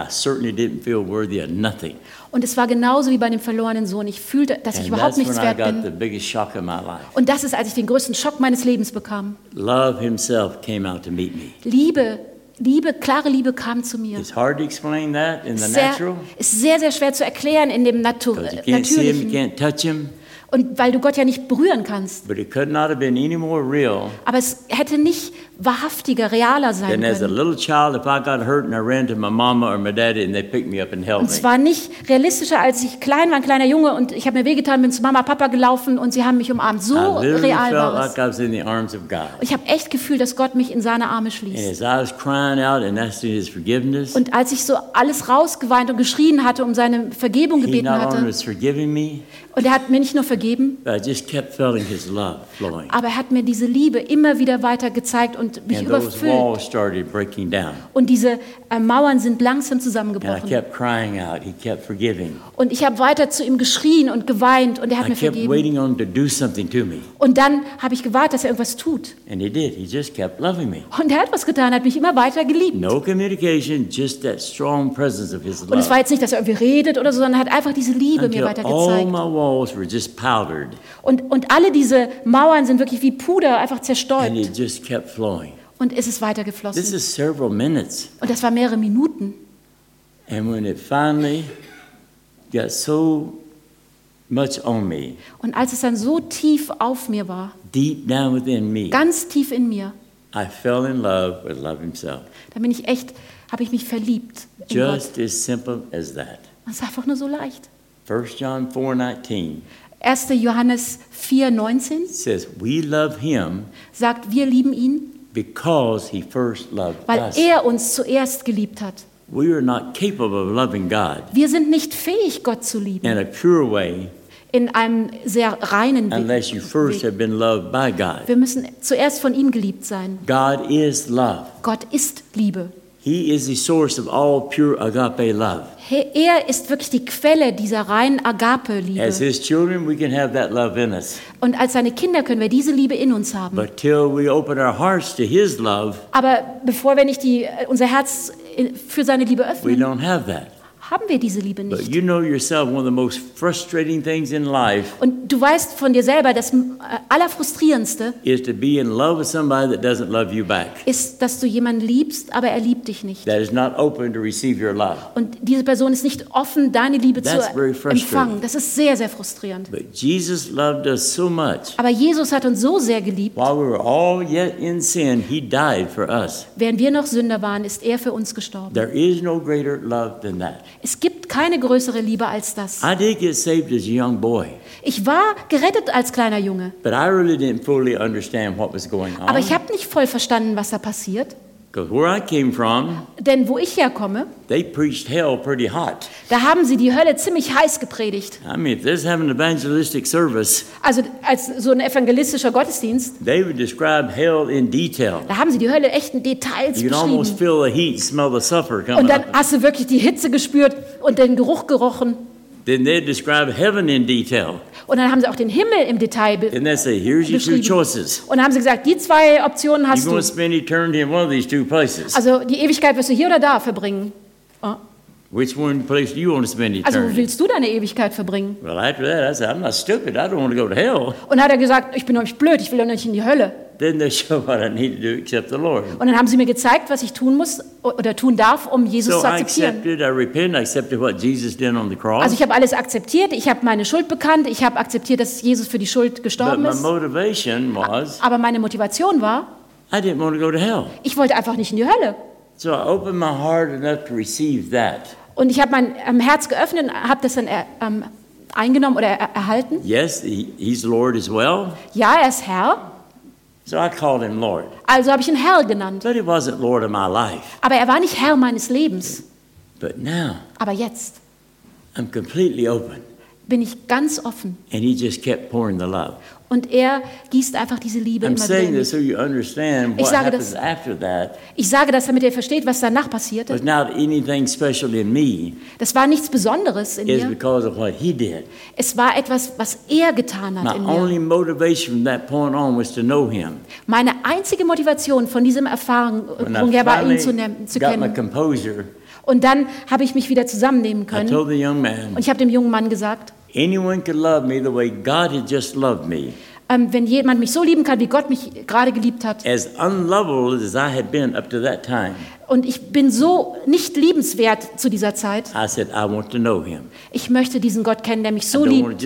und es war genauso wie bei dem verlorenen Sohn, ich fühlte, dass ich
And
überhaupt
that's when
nichts
I
wert bin. Und das ist, als ich den größten Schock meines Lebens bekam.
Love Himself came out to meet me.
Liebe, Liebe, klare Liebe kam zu mir.
It's hard to explain that in the
Sehr,
natural
ist sehr, sehr schwer zu erklären in dem Natu
because you can't see Him, you
Natürlichen.
can't touch Him.
Und weil du Gott ja nicht berühren kannst.
But it could not have been any more real
Aber es hätte nicht wahrhaftiger, realer sein
than as a
können.
little child if I got hurt and I ran to my mama or my daddy and they picked me up and held
Und
me.
es war nicht realistischer, als ich klein war, ein kleiner Junge, und ich habe mir wehgetan, bin zu Mama, Papa gelaufen und sie haben mich umarmt. So
literally
real
felt
war es.
like I was in the arms of God.
Ich habe echt gefühlt, dass Gott mich in seine Arme
And
schließt.
as I was crying out and asking His forgiveness,
Und als ich so alles rausgeweint und geschrien hatte, um seine Vergebung
He
gebeten
not only
hatte,
was forgiving me,
und er hat mir nicht nur vergeben,
but I just kept feeling His love flowing.
aber er hat mir diese Liebe immer wieder weiter gezeigt und mich
And those
überfüllt.
walls started breaking down.
Und diese äh, Mauern sind langsam
And I
zusammengebrochen.
kept crying out. He kept forgiving.
Und ich habe weiter zu ihm geschrien und geweint und er hat
I
mir
kept
vergeben.
waiting on him to do something to me.
Und dann habe ich gewartet, dass er irgendwas tut.
And He did. He just kept loving me.
Und er hat was getan, hat mich immer weiter geliebt.
No communication, just that strong presence of His
Und es
love.
war jetzt nicht, dass er irgendwie redet oder so, sondern er hat einfach diese Liebe mir
Until
weiter
all
gezeigt.
my walls were just powdered.
Und, und alle diese Mauern sind wirklich wie Puder, einfach
And
zerstäubt.
it just kept flowing.
Und es ist
This
weitergeflossen.
is several minutes.
Und das war mehrere Minuten.
And when it finally got so much on me,
Und als es dann so tief auf mir war,
deep down within me,
ganz tief in mir,
I fell in love with love Himself.
da bin ich echt, habe ich mich verliebt in Gott.
Just as simple as that.
Das ist einfach nur so leicht.
1 John 4:19
1. Johannes 4,19
says, "We love Him
sagt, wir lieben ihn,
because he first loved
weil
us.
er uns zuerst geliebt hat.
We are not capable of loving God
Wir sind nicht fähig, Gott zu lieben,
in a pure way
in einem sehr reinen Weg.
unless you first have been loved by God.
Wir müssen zuerst von ihm geliebt sein.
God is love.
Gott ist Liebe.
He is the source of all pure agape love.
Er ist wirklich die Quelle dieser reinen
As
Agape-Liebe.
his children, we can have that love in us.
Und als seine Kinder können wir diese Liebe in uns haben.
But till we open our hearts to his love,
Aber bevor wir nicht die, unser Herz für seine Liebe
we
öffnen,
don't have that.
Haben wir diese Liebe
But
nicht.
you know yourself, one of the most frustrating things in life
Und du weißt von dir selber, das äh, Allerfrustrierendste
is to be in love with somebody that doesn't love you back,
ist, dass du jemanden liebst, aber er liebt dich nicht.
that is not open to receive your love.
Und diese Person ist nicht offen, deine Liebe zu
That's very frustrating.
empfangen. Das ist sehr, sehr frustrierend.
But Jesus loved us so much.
Aber Jesus hat uns so sehr geliebt,
While we were all yet in sin, he died for us.
während wir noch Sünder waren, ist er für uns gestorben.
There is no greater love than that.
Es gibt keine größere Liebe als das.
I did get saved as a young boy,
Ich war gerettet als kleiner Junge,
but I really didn't fully understand what was going
aber ich habe nicht voll verstanden, was da passiert.
Because where I came from,
Denn wo ich herkomme,
they preached hell pretty hot.
da haben sie die Hölle ziemlich heiß gepredigt.
I mean, if there's having an evangelistic service,
Also als so ein evangelistischer Gottesdienst,
they would describe hell in detail.
da haben sie die Hölle echt in Details
You can almost
beschrieben.
feel the heat, smell the sulfur
Und
coming
dann
up.
hast du wirklich die Hitze gespürt und den Geruch gerochen.
Then they'd describe heaven in detail.
Und dann haben sie auch den Himmel im Detail be
And say, here's your two
beschrieben.
choices.
Und dann haben sie gesagt, die zwei Optionen
You're
hast
going
du.
spend eternity in one of these two places.
Also die Ewigkeit wirst du hier oder da verbringen. Oh.
Which one place do you want to spend
Also wo
eternity?
willst du deine Ewigkeit verbringen?
Well, after that, I said, I'm not stupid. I don't want to go to hell.
Und hat er gesagt, ich bin nicht blöd, ich will doch nicht in die Hölle.
Then they show what I need to do except the Lord.
Und dann haben sie mir gezeigt, was ich tun muss oder tun darf, um Jesus
So
zu
I
akzeptieren.
accepted, I repented, I accepted what Jesus did on the cross.
Also ich habe alles akzeptiert, ich habe meine Schuld bekannt, ich habe akzeptiert, dass Jesus für die Schuld
But
gestorben
my
ist.
motivation was,
Aber meine Motivation war,
I didn't want to go to hell.
ich wollte einfach nicht in die Hölle.
So I opened my heart enough to receive that.
Und ich habe mein ähm, Herz geöffnet und habe das dann äh, ähm, eingenommen oder er erhalten.
Yes, he, he's Lord as well.
Ja, er ist Herr,
So I called him Lord.
also habe ich ihn Herr genannt.
But he wasn't Lord of my life.
Aber er war nicht Herr meines Lebens.
But now
Aber jetzt
I'm completely open.
Bin ich ganz offen.
And he just kept pouring the love.
Und er gießt einfach diese Liebe
I'm
immer
saying this so you understand
Ich
what
sage
happens
das-
after that
Ich sage das, damit ihr versteht, was danach passierte.
was not anything special in me.
Das war nichts Besonderes in
It's
mir.
because of what he did.
Es war etwas, was er getan hat
My
in mir.
only motivation from that point on was to know him.
Meine einzige Motivation von diesem Erfahrung her war, ihn zu, zu
got my
kennen.
composure,
Und dann habe ich mich wieder zusammennehmen
I
können.
told the young
Und
man,
ich habe dem jungen Mann gesagt,
anyone could love me the way God had just loved me,
ähm, wenn jemand mich so lieben kann, wie Gott mich gerade geliebt hat,
as unlovable as I had been up to that time.
Und ich bin so nicht liebenswert zu dieser Zeit,
I said, I want to know him.
ich möchte diesen Gott kennen, der mich
I
so liebt.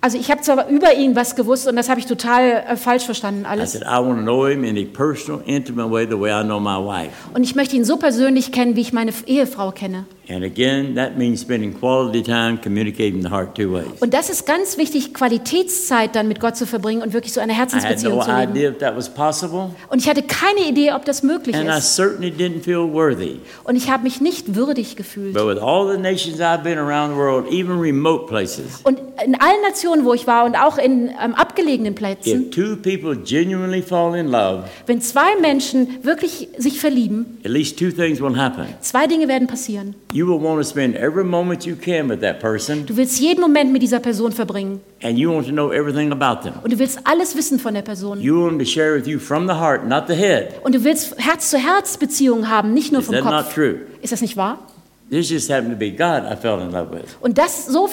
Also ich habe zwar über ihn was gewusst und das habe ich total äh, falsch verstanden
I
alles.
said, I want to know him in a personal, intimate way, the way I know my wife.
Und ich möchte ihn so persönlich kennen, wie ich meine Ehefrau kenne.
And again, that means spending quality time communicating the heart two ways.
Und das ist ganz wichtig, Qualitätszeit dann mit Gott zu verbringen und wirklich so eine
I had
Herzensbeziehung
no
zu leben.
idea if that was possible,
Und ich hatte keine Idee, ob das möglich
and I
ist.
certainly didn't feel worthy.
Und ich habe mich nicht würdig gefühlt.
But with all the nations I've been around the world, even remote places,
Und in allen Nationen, wo ich war und auch in ähm, abgelegenen Plätzen,
if two people genuinely fall in love,
wenn zwei Menschen wirklich sich verlieben,
at least two things will happen.
zwei Dinge werden passieren.
You will want to spend every moment you can with that person,
Du willst jeden Moment mit dieser Person verbringen
and you want to know everything about them.
und du willst alles wissen von der Person.
You want them to share with you from the heart, not the head.
Und du willst Herz-zu-Herz-Beziehungen haben, nicht nur
Is
vom
that not
Kopf.
true?
Ist das nicht wahr?
This just happened to be God I fell in love with.
Und das so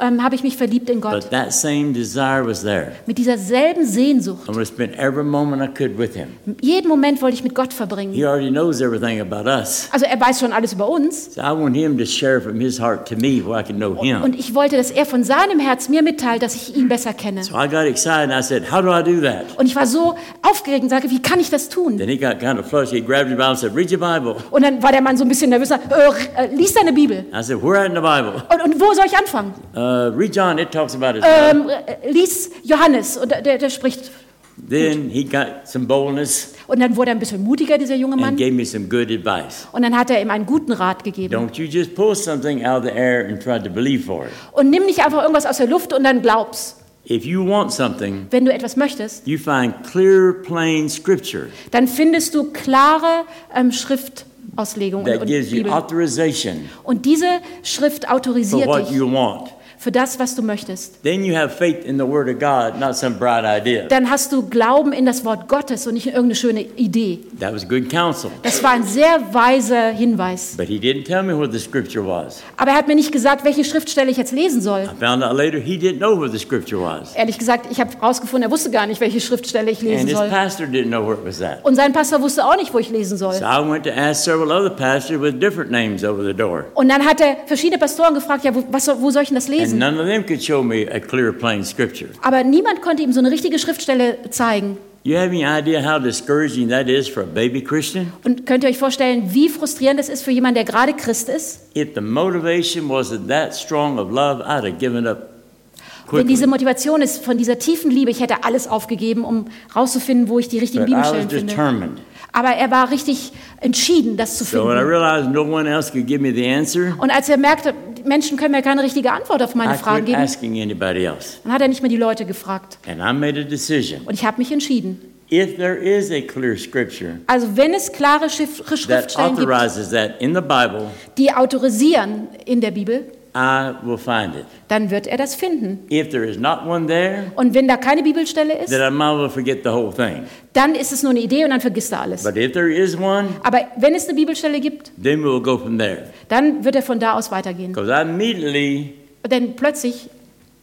ähm, habe ich mich verliebt in Gott.
But that same desire was there.
Mit dieser selben Sehnsucht.
To spend every moment I could with him.
Jeden Moment wollte ich mit Gott verbringen.
He already knows everything about us.
Also er weiß schon alles über uns.
So I want him to share from his heart to me where I can know him.
Und ich wollte, dass er von seinem Herz mir mitteilt, dass ich ihn besser kenne.
So I got excited and I said, How do I do that?
Und ich war so aufgeregt und sagte, wie kann ich das tun?
Then he got kind of flushed. He grabbed his Bible and said, Read your Bible.
Und dann war der Mann so ein bisschen nervös. und sagte, Äh, äh, lies deine Bibel.
I said, Where in the Bible?
Und, und wo soll ich anfangen?
Uh, read John. It talks about his.
Ähm, äh, lies Johannes. Und der, der spricht.
Then he got some boldness
Und dann wurde er ein bisschen mutiger, dieser junge
and
Mann.
gave me some good advice.
Und dann hat er ihm einen guten Rat gegeben.
Don't you just pull something out of the air and try to believe for it.
Und nimm nicht einfach irgendwas aus der Luft und dann glaub's.
If you want something,
Wenn du etwas möchtest,
you find clear, plain scripture
dann findest du klare ähm, Schriftauslegung und,
that
und
gives you
Bibel.
authorization
Und diese Schrift
for
autorisiert
what
dich
you want.
Für das, was du möchtest.
Then you have faith in the Word of God, not some bright idea.
Dann hast du Glauben in das Wort Gottes und nicht in irgendeine schöne Idee.
That was good counsel.
Das war ein sehr weiser Hinweis.
But he didn't tell me what the scripture was.
Aber er hat mir nicht gesagt, welche Schriftstelle ich jetzt lesen soll.
I found out later he didn't know what the scripture was.
Ehrlich gesagt, ich habe herausgefunden, er wusste gar nicht, welche Schriftstelle ich
And
lesen
his
soll.
pastor didn't know where it was at.
Und sein Pastor wusste auch nicht, wo ich lesen soll.
So I went to ask several other pastors with different names over the door.
Und dann hat er verschiedene Pastoren gefragt, ja, wo, was, soll- wo soll ich denn das
And
lesen?
none of them could show me a clear, plain scripture.
Aber niemand konnte ihm so eine richtige Schriftstelle zeigen.
You have any idea how discouraging that is for a baby Christian?
Und könnt ihr euch vorstellen, wie frustrierend das ist für jemanden, der gerade Christ ist?
If the motivation wasn't that strong of love, I'd have given up
Wenn diese Motivation ist von dieser tiefen Liebe, ich hätte alles aufgegeben, um rauszufinden, wo ich die richtigen Bibelstellen finde. Aber er war richtig entschieden, das zu finden.
no answer,
Und als er merkte, Menschen können mir keine richtige Antwort auf meine
I
Fragen geben, dann hat er nicht mehr die Leute gefragt.
And I made a decision.
Und ich habe mich entschieden.
If there is a clear scripture
Also wenn es klare Schriftstellen gibt,
authorizes that in the Bible,
die autorisieren in der Bibel,
I will find it.
dann wird er das finden.
If there is not one there,
Und wenn da keine Bibelstelle ist,
then I might well forget the whole thing.
dann ist es nur eine Idee und dann vergisst er alles.
But if there is one,
Aber wenn es eine Bibelstelle gibt,
then we'll go from there.
dann wird er von da aus weitergehen.
Because I immediately,
Denn plötzlich,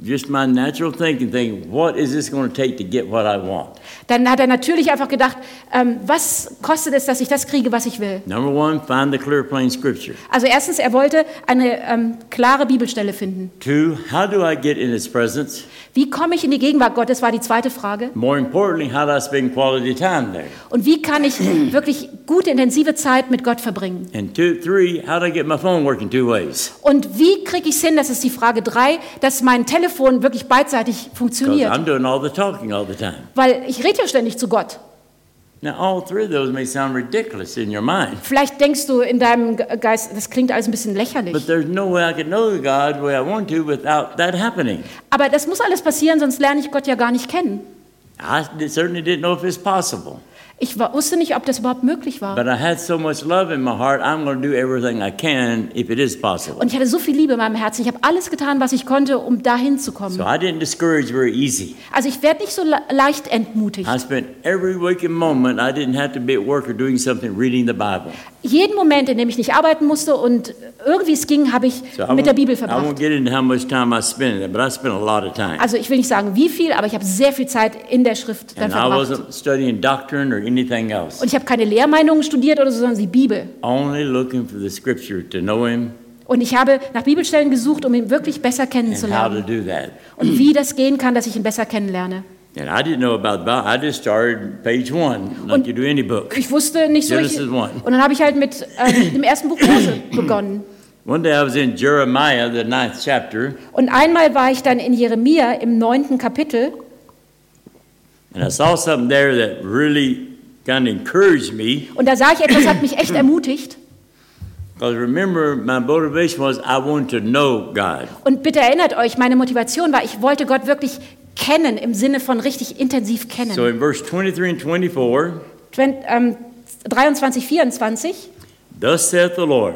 just my natural thinking, thinking, what is this going to take to get what I want?
dann hat er natürlich einfach gedacht, ähm, was kostet es, dass ich das kriege, was ich will?
Number one, find the clear, plain scripture.
Also erstens, er wollte eine ähm, klare Bibelstelle finden.
Two, how do I get in His presence?
Wie komme ich in die Gegenwart Gottes, war die zweite Frage.
More importantly, how do I spend quality time there?
Und wie kann ich wirklich gute, intensive Zeit mit Gott verbringen?
And two, three, how do I get my phone working two ways?
Und wie kriege ich es hin, das ist die Frage drei, dass mein Telefon wirklich beidseitig funktioniert?
I'm doing all the talking all the time.
Weil ich rede ja ständig zu Gott.
Now, all three of those may sound ridiculous in your mind,
Vielleicht denkst du in deinem Ge- Geist, das klingt alles ein bisschen lächerlich.
but there's no way I could know God the way I want to without that happening.
Aber das muss alles passieren, sonst lerne ich Gott ja gar nicht kennen.
I certainly didn't know if it's possible.
Ich wusste nicht, ob das überhaupt möglich war.
But I had so much love in my heart, I'm going to do everything I can if it is possible.
Und ich hatte so viel Liebe in meinem Herzen. Ich habe alles getan, was ich konnte, um dahin zu
So
kommen.
I didn't discourage very easy.
Also ich werde nicht so le leicht entmutigt.
I spent every waking moment I didn't have to be at work or doing something, reading the Bible.
Jeden Moment, in dem ich nicht arbeiten musste und irgendwie es ging, habe ich
So
mit der Bibel verbracht.
spent.
Also ich will nicht sagen, wie viel, aber ich habe sehr viel Zeit in der Schrift dann
And I
verbracht. Und ich habe keine Lehrmeinungen studiert oder so, sondern die Bibel.
Only looking for the scripture to know Him
Und ich habe nach Bibelstellen gesucht, um ihn wirklich besser
and how to
kennenzulernen.
do that.
Und wie das gehen kann, dass ich ihn besser kennenlerne.
And I didn't know about the Bible. I just started page one, like
Und-
you do any book.
Ich wusste nicht so. Ich,
Genesis one.
und dann habe ich halt mit äh, dem ersten Buch Mose begonnen.
One day I was in Jeremiah, the ninth chapter,
Und einmal war ich dann in Jeremia im neunten Kapitel
and I saw something there that really kind of encouraged me.
und da sah ich etwas, hat mich echt ermutigt.
Because remember, my motivation was I wanted to know God.
Und bitte erinnert euch, meine Motivation war, ich wollte Gott wirklich kennen, im Sinne von richtig intensiv kennen.
So in verse 23 and 24,
Twen- ähm, 23, 24,
thus saith the Lord,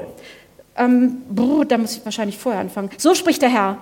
ähm, brr, da muss ich wahrscheinlich vorher anfangen. So spricht der Herr.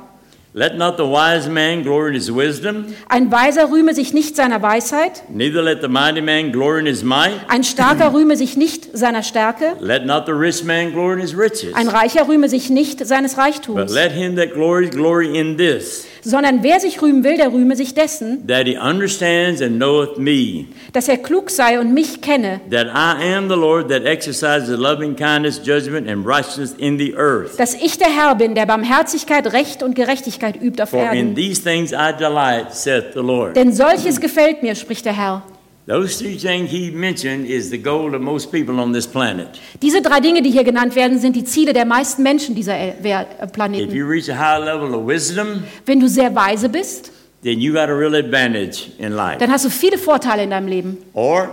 Let not the wise man glory in his wisdom,
Ein Weiser rühme sich nicht seiner Weisheit,
neither let the mighty man glory in his might.
ein Starker rühme sich nicht seiner Stärke,
Let not the rich man glory in his riches,
ein Reicher rühme sich nicht seines
but
Reichtums,
let him that glories glory in this,
sondern wer sich rühmen will, der rühme sich dessen,
that he understands and knoweth me,
dass er klug sei und mich kenne,
that I am the Lord that exercises loving kindness, judgment, and righteousness in the earth.
dass ich der Herr bin, der Barmherzigkeit, Recht und Gerechtigkeit übt auf
For in
Erden.
these things I delight, saith the Lord.
Denn solches gefällt mir, spricht der Herr.
Those three things he mentioned is the goal of most people on this planet.
Diese drei Dinge, die hier genannt werden, sind die Ziele der meisten Menschen dieser äh,
If
Planeten.
you reach a high level of wisdom,
Wenn du sehr weise bist,
then you got a real advantage in life.
dann hast du viele Vorteile in deinem Leben.
Or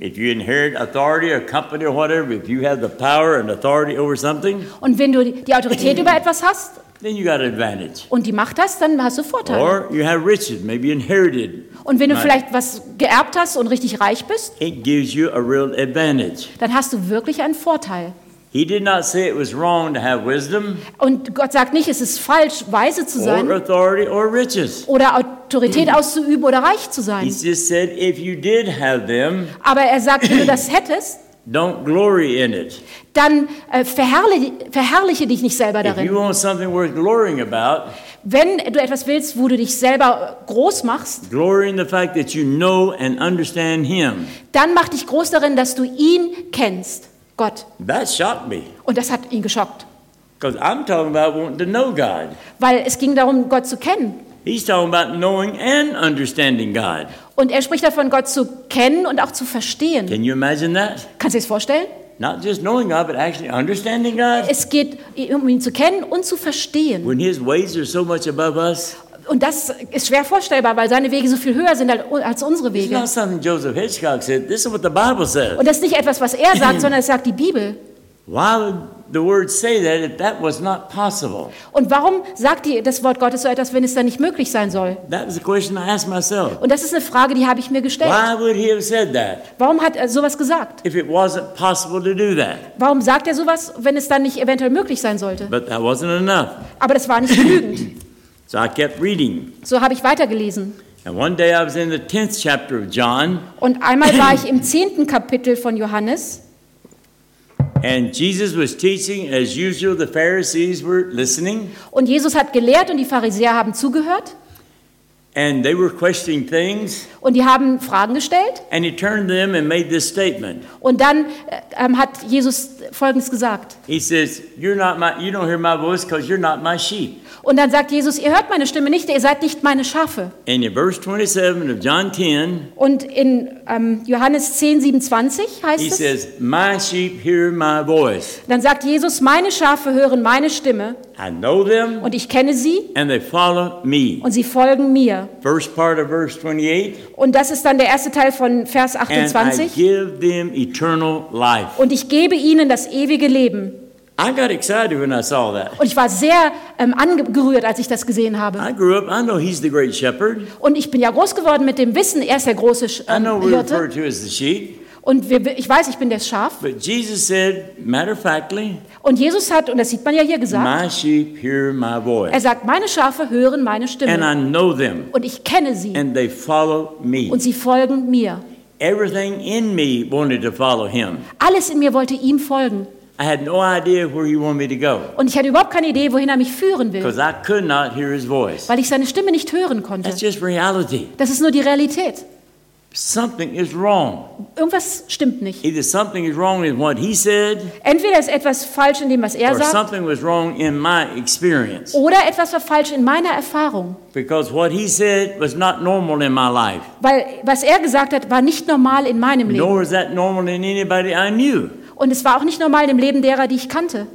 if you inherit authority or company or whatever, if you have the power and authority over something,
Und wenn du die Autorität über etwas hast
then you got an advantage.
und die Macht hast, dann hast du Vorteile.
Or you have riches, maybe inherited.
Und wenn du vielleicht was geerbt hast und richtig reich bist,
It gives you a real advantage.
dann hast du wirklich einen Vorteil.
He did not say it was wrong to have wisdom
Und Gott sagt nicht, es ist falsch, weise zu
or
sein
authority or riches.
oder Autorität auszuüben oder reich zu
He
sein.
just said if you did have them,
Aber er sagt, wenn du das hättest,
don't glory in it.
dann äh, verherrliche, verherrliche dich nicht selber
If you
darin.
want something worth glorying about,
Wenn du etwas willst, wo du dich selber groß machst,
glory in the fact that you know and understand Him.
dann mach dich groß darin, dass du ihn kennst, Gott.
That shocked me
Und das hat ihn geschockt,
because I'm talking about wanting to know God.
weil es ging darum, Gott zu kennen.
He's talking about knowing and understanding God.
Und er spricht davon, Gott zu kennen und auch zu verstehen.
Can you imagine that?
Kannst du dir das vorstellen?
Not just knowing God, but actually understanding God.
Es geht um ihn zu kennen und zu verstehen.
When His ways are so much above us,
Und das ist schwer vorstellbar, weil seine Wege so viel höher sind als unsere
it's
Wege.
not something Joseph Hitchcock said. This is what the Bible says.
Und das ist nicht etwas, was er sagt, sondern es sagt die Bibel.
Why would the word say that if that was not possible?
Und warum sagt die, das Wort Gottes so etwas, wenn es dann nicht möglich sein soll?
That was the question I asked myself.
Und das ist eine Frage, die habe ich mir gestellt.
Why would he have said that
Warum hat er sowas gesagt?
if it wasn't possible to do that?
Warum sagt er sowas, wenn es dann nicht eventuell möglich sein sollte?
But that wasn't enough.
Aber das war nicht genügend.
So I kept reading.
So habe ich weitergelesen.
And one day I was in the 10th chapter of John,
Und einmal war ich im zehnten Kapitel von Johannes
and Jesus was teaching. As usual, the Pharisees were listening,
und Jesus hat gelehrt und die Pharisäer haben zugehört
and they were questioning things.
und die haben Fragen gestellt.
And he turned them and made this statement.
Und dann äh, ähm, hat Jesus Folgendes gesagt.
He says, "You're not my. You don't hear my voice because you're not my sheep."
Und dann sagt Jesus, ihr hört meine Stimme nicht, ihr seid nicht meine Schafe.
And in verse 27 of John 10,
Und in ähm, Johannes 10, 27 heißt
he
es,
says, "My sheep hear my voice.
dann sagt Jesus, meine Schafe hören meine Stimme
I know them,
und ich kenne sie
and they follow me."
und sie folgen mir.
First part of verse 28,
Und das ist dann der erste Teil von Vers
and I
28.
give them eternal life.
Und ich gebe ihnen das ewige Leben.
I got excited when I saw that.
Und ich war sehr ähm, angerührt, als ich das gesehen habe.
I grew up, I know he's the great shepherd.
Und ich bin ja groß geworden mit dem Wissen, er ist der große Sch-
I know
ähm,
we're referred
Hirte.
to as the sheep.
Und wir, ich weiß, ich bin das Schaf.
But Jesus said, matter of factly,
Und Jesus hat, und das sieht man ja hier gesagt,
my sheep hear my
er
voice.
sagt, meine Schafe hören meine
And
Stimme.
I know them,
Und ich kenne sie.
and they follow me.
Und sie folgen mir.
Everything in me wanted to follow him.
Alles in mir wollte ihm folgen.
I had no idea where he wanted me to go
Und ich hatte überhaupt keine Idee, wohin er mich führen will,
because I could not hear his voice.
weil ich seine Stimme nicht hören konnte.
That's just reality.
Das ist nur die Realität.
Something is wrong.
Irgendwas stimmt nicht.
Either something is wrong in what he said,
Entweder ist etwas falsch in dem, was er
or
sagt,
something was wrong in my experience.
oder etwas war falsch in meiner Erfahrung.
Because what he said was not normal in my life,
Weil was er gesagt hat, war nicht normal in meinem Leben.
nor was that normal in anybody I knew.
Und es war auch nicht normal im Leben derer, die ich kannte.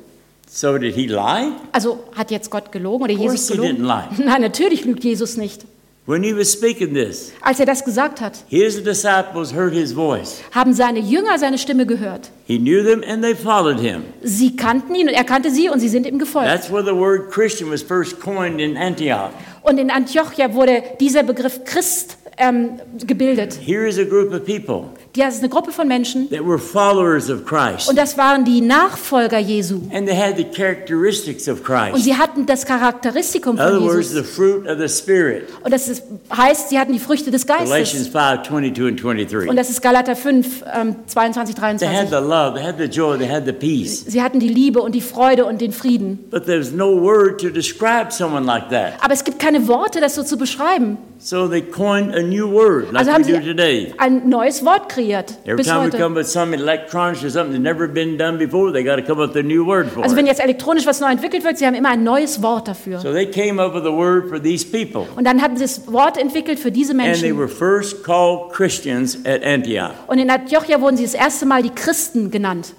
So did he lie?
Also hat jetzt Gott gelogen oder
Of
Jesus gelogen? Nein, natürlich lügt Jesus nicht.
When he was speaking this,
Als er das gesagt hat,
his disciples heard his voice.
haben seine Jünger seine Stimme gehört.
He knew them and they followed him.
Sie kannten ihn und er kannte sie und sie sind ihm gefolgt.
That's where the word Christian was first coined in Antioch.
Und in Antiochia wurde dieser Begriff Christ ähm, gebildet.
Here is a group of people
Das ist eine Gruppe von Menschen
that were followers of Christ,
und das waren die Nachfolger Jesu.
and they had the characteristics of
Und
Christ.
sie hatten das Charakteristikum
In other
von
words,
Jesus.
the fruit of the Spirit.
Und das ist, heißt, sie hatten die Früchte des
Galatians
Geistes.
5 22 and 23.
Und das ist Galater 5, ähm, 22,
They had
23.
the love, they had the joy, they had the peace.
Sie hatten die Liebe und die Freude und den Frieden.
But there's no word to describe someone like that.
Aber es gibt keine Worte, das so zu beschreiben.
So they coined a new word, like
Also haben
we do today.
ein neues Wort kreiert.
Every
Bis
time we
heute.
come with some electronics or something that's never been done before, they got to come up with a new word for
Also wenn jetzt elektronisch was neu entwickelt wird, sie haben immer ein neues Wort dafür.
So they came up with a word for these people.
Und dann hatten sie das Wort entwickelt für diese
And they
Menschen.
were first called Christians at Antioch.
Und in Antiochia wurden sie das erste Mal die Christen genannt.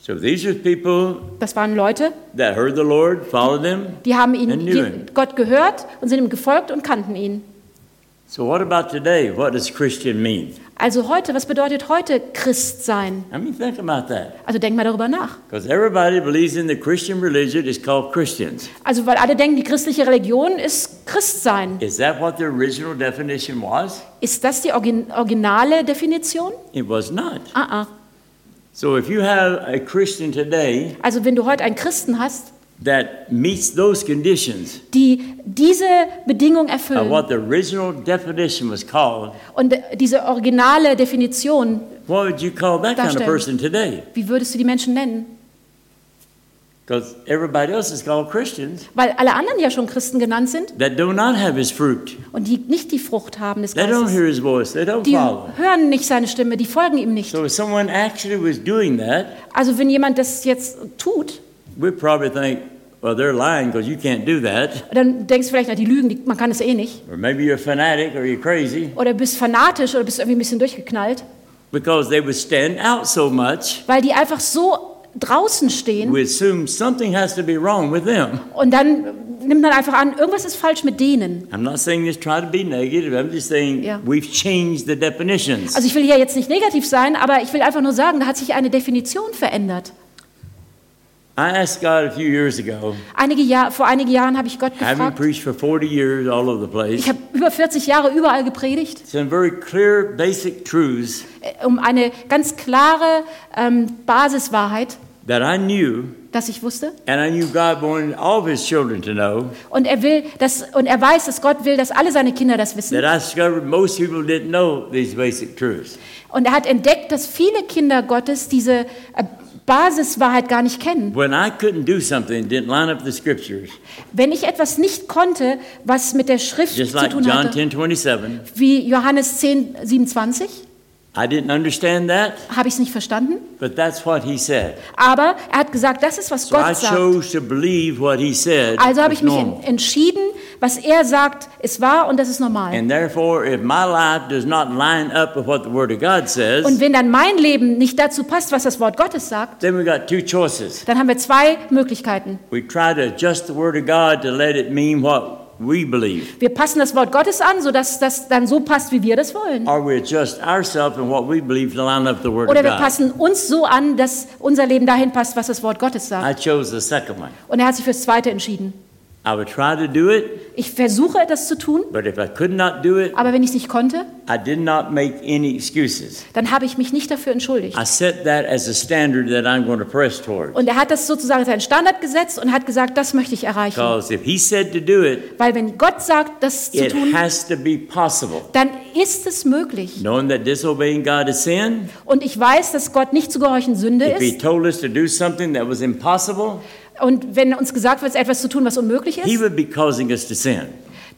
So these are people
Das waren Leute,
that heard the Lord, followed him.
die haben ihn. Gott gehört und sind ihm gefolgt und kannten ihn.
So what about today? What does Christian mean?
Also heute, was bedeutet heute Christ sein?
I mean, think about that.
Also denk mal darüber nach.
Because everybody believes in the Christian religion is called Christians.
Also weil alle denken, die christliche Religion ist Christsein.
Is that what the original definition was?
Ist das die Origin originale Definition?
It was not.
Ah, ah.
So if you have a Christian today
Also wenn du heute einen Christen hast,
that meets those conditions
die diese Bedingung erfüllen
what the original definition was called,
und diese originale Definition,
what would you call that kind of person today?
wie würdest du die Menschen nennen?
Because everybody else is called Christians
Weil alle anderen ja schon Christen genannt sind
that do not have his fruit.
und die nicht die Frucht haben des
They don't
Geistes.
hear his voice. They don't
Die
follow.
hören nicht seine Stimme, die folgen ihm nicht.
So if someone actually was doing that,
Also wenn jemand das jetzt tut,
we'd probably think, well, they're lying because you can't do that.
dann denkst du vielleicht, na, die lügen, die, man kann es eh nicht.
Or maybe you're a fanatic or you're crazy
Oder bist fanatisch oder bist irgendwie ein bisschen durchgeknallt,
because they would stand out so much.
weil die einfach so draußen stehen
We assume something has to be wrong with them.
und dann nimmt man einfach an, irgendwas ist falsch mit denen.
I'm not saying this try to be negative. I'm just saying
Yeah.
we've changed the definitions.
Also ich will hier jetzt nicht negativ sein, aber ich will einfach nur sagen, da hat sich eine Definition verändert.
I asked God a few years ago,
Einige Jahr, vor einigen Jahren habe ich Gott gefragt,
preached for 40 years all over the place,
ich habe über 40 Jahre überall gepredigt,
some very clear basic truths
äh, um eine ganz klare ähm, Basiswahrheit,
that I knew,
dass ich wusste.
and I knew God wanted all of His children to know,
Und er will, dass, und er weiß, dass Gott will, dass alle seine Kinder das wissen. Und er hat entdeckt, dass viele Kinder Gottes diese äh, Basiswahrheit gar nicht kennen.
When I couldn't do something, didn't line up the scriptures,
Wenn ich etwas nicht konnte, was mit der Schrift
just
zu
like
tun
John
hatte,
10 27,
wie Johannes 10, 27,
I didn't understand that,
habe ich es nicht verstanden.
but that's what He said.
Aber er hat gesagt, das ist, was
So I
Gott sagt.
chose to believe what He said.
Also habe ich mich
normal.
en- entschieden, was er sagt, ist wahr und das ist normal.
And therefore, if my life does not line up with what the Word of God says,
Und wenn dann mein Leben nicht dazu passt, was das Wort Gottes sagt,
then we got two choices.
dann haben wir zwei Möglichkeiten.
We try to adjust the Word of God to let it mean what we believe,
Wir passen das Wort Gottes an, sodass das dann so passt, wie wir das wollen.
or we adjust ourselves and what we believe to line up the Word
Oder
of
wir
God.
passen uns so an, dass unser Leben dahin passt, was das Wort Gottes sagt.
I chose the second one.
Und er hat sich fürs Zweite entschieden.
I would try to do it,
Ich versuche, das zu tun,
but if I could not do it,
aber wenn ich es nicht konnte,
I did not make any excuses.
dann habe ich mich nicht dafür entschuldigt.
I set that as a standard that I'm going to press toward.
Und er hat das sozusagen als einen Standard gesetzt und hat gesagt, das möchte ich erreichen.
Because if He said to do it,
Weil wenn Gott sagt, das zu
it
tun,
has to be possible.
dann ist es möglich.
Knowing that disobeying God is sin,
Und ich weiß, dass Gott nicht zu gehorchen Sünde
if He
ist.
told us to do something that was impossible,
Und wenn uns gesagt wird, etwas zu tun, was unmöglich
He
ist,
would be causing us to sin.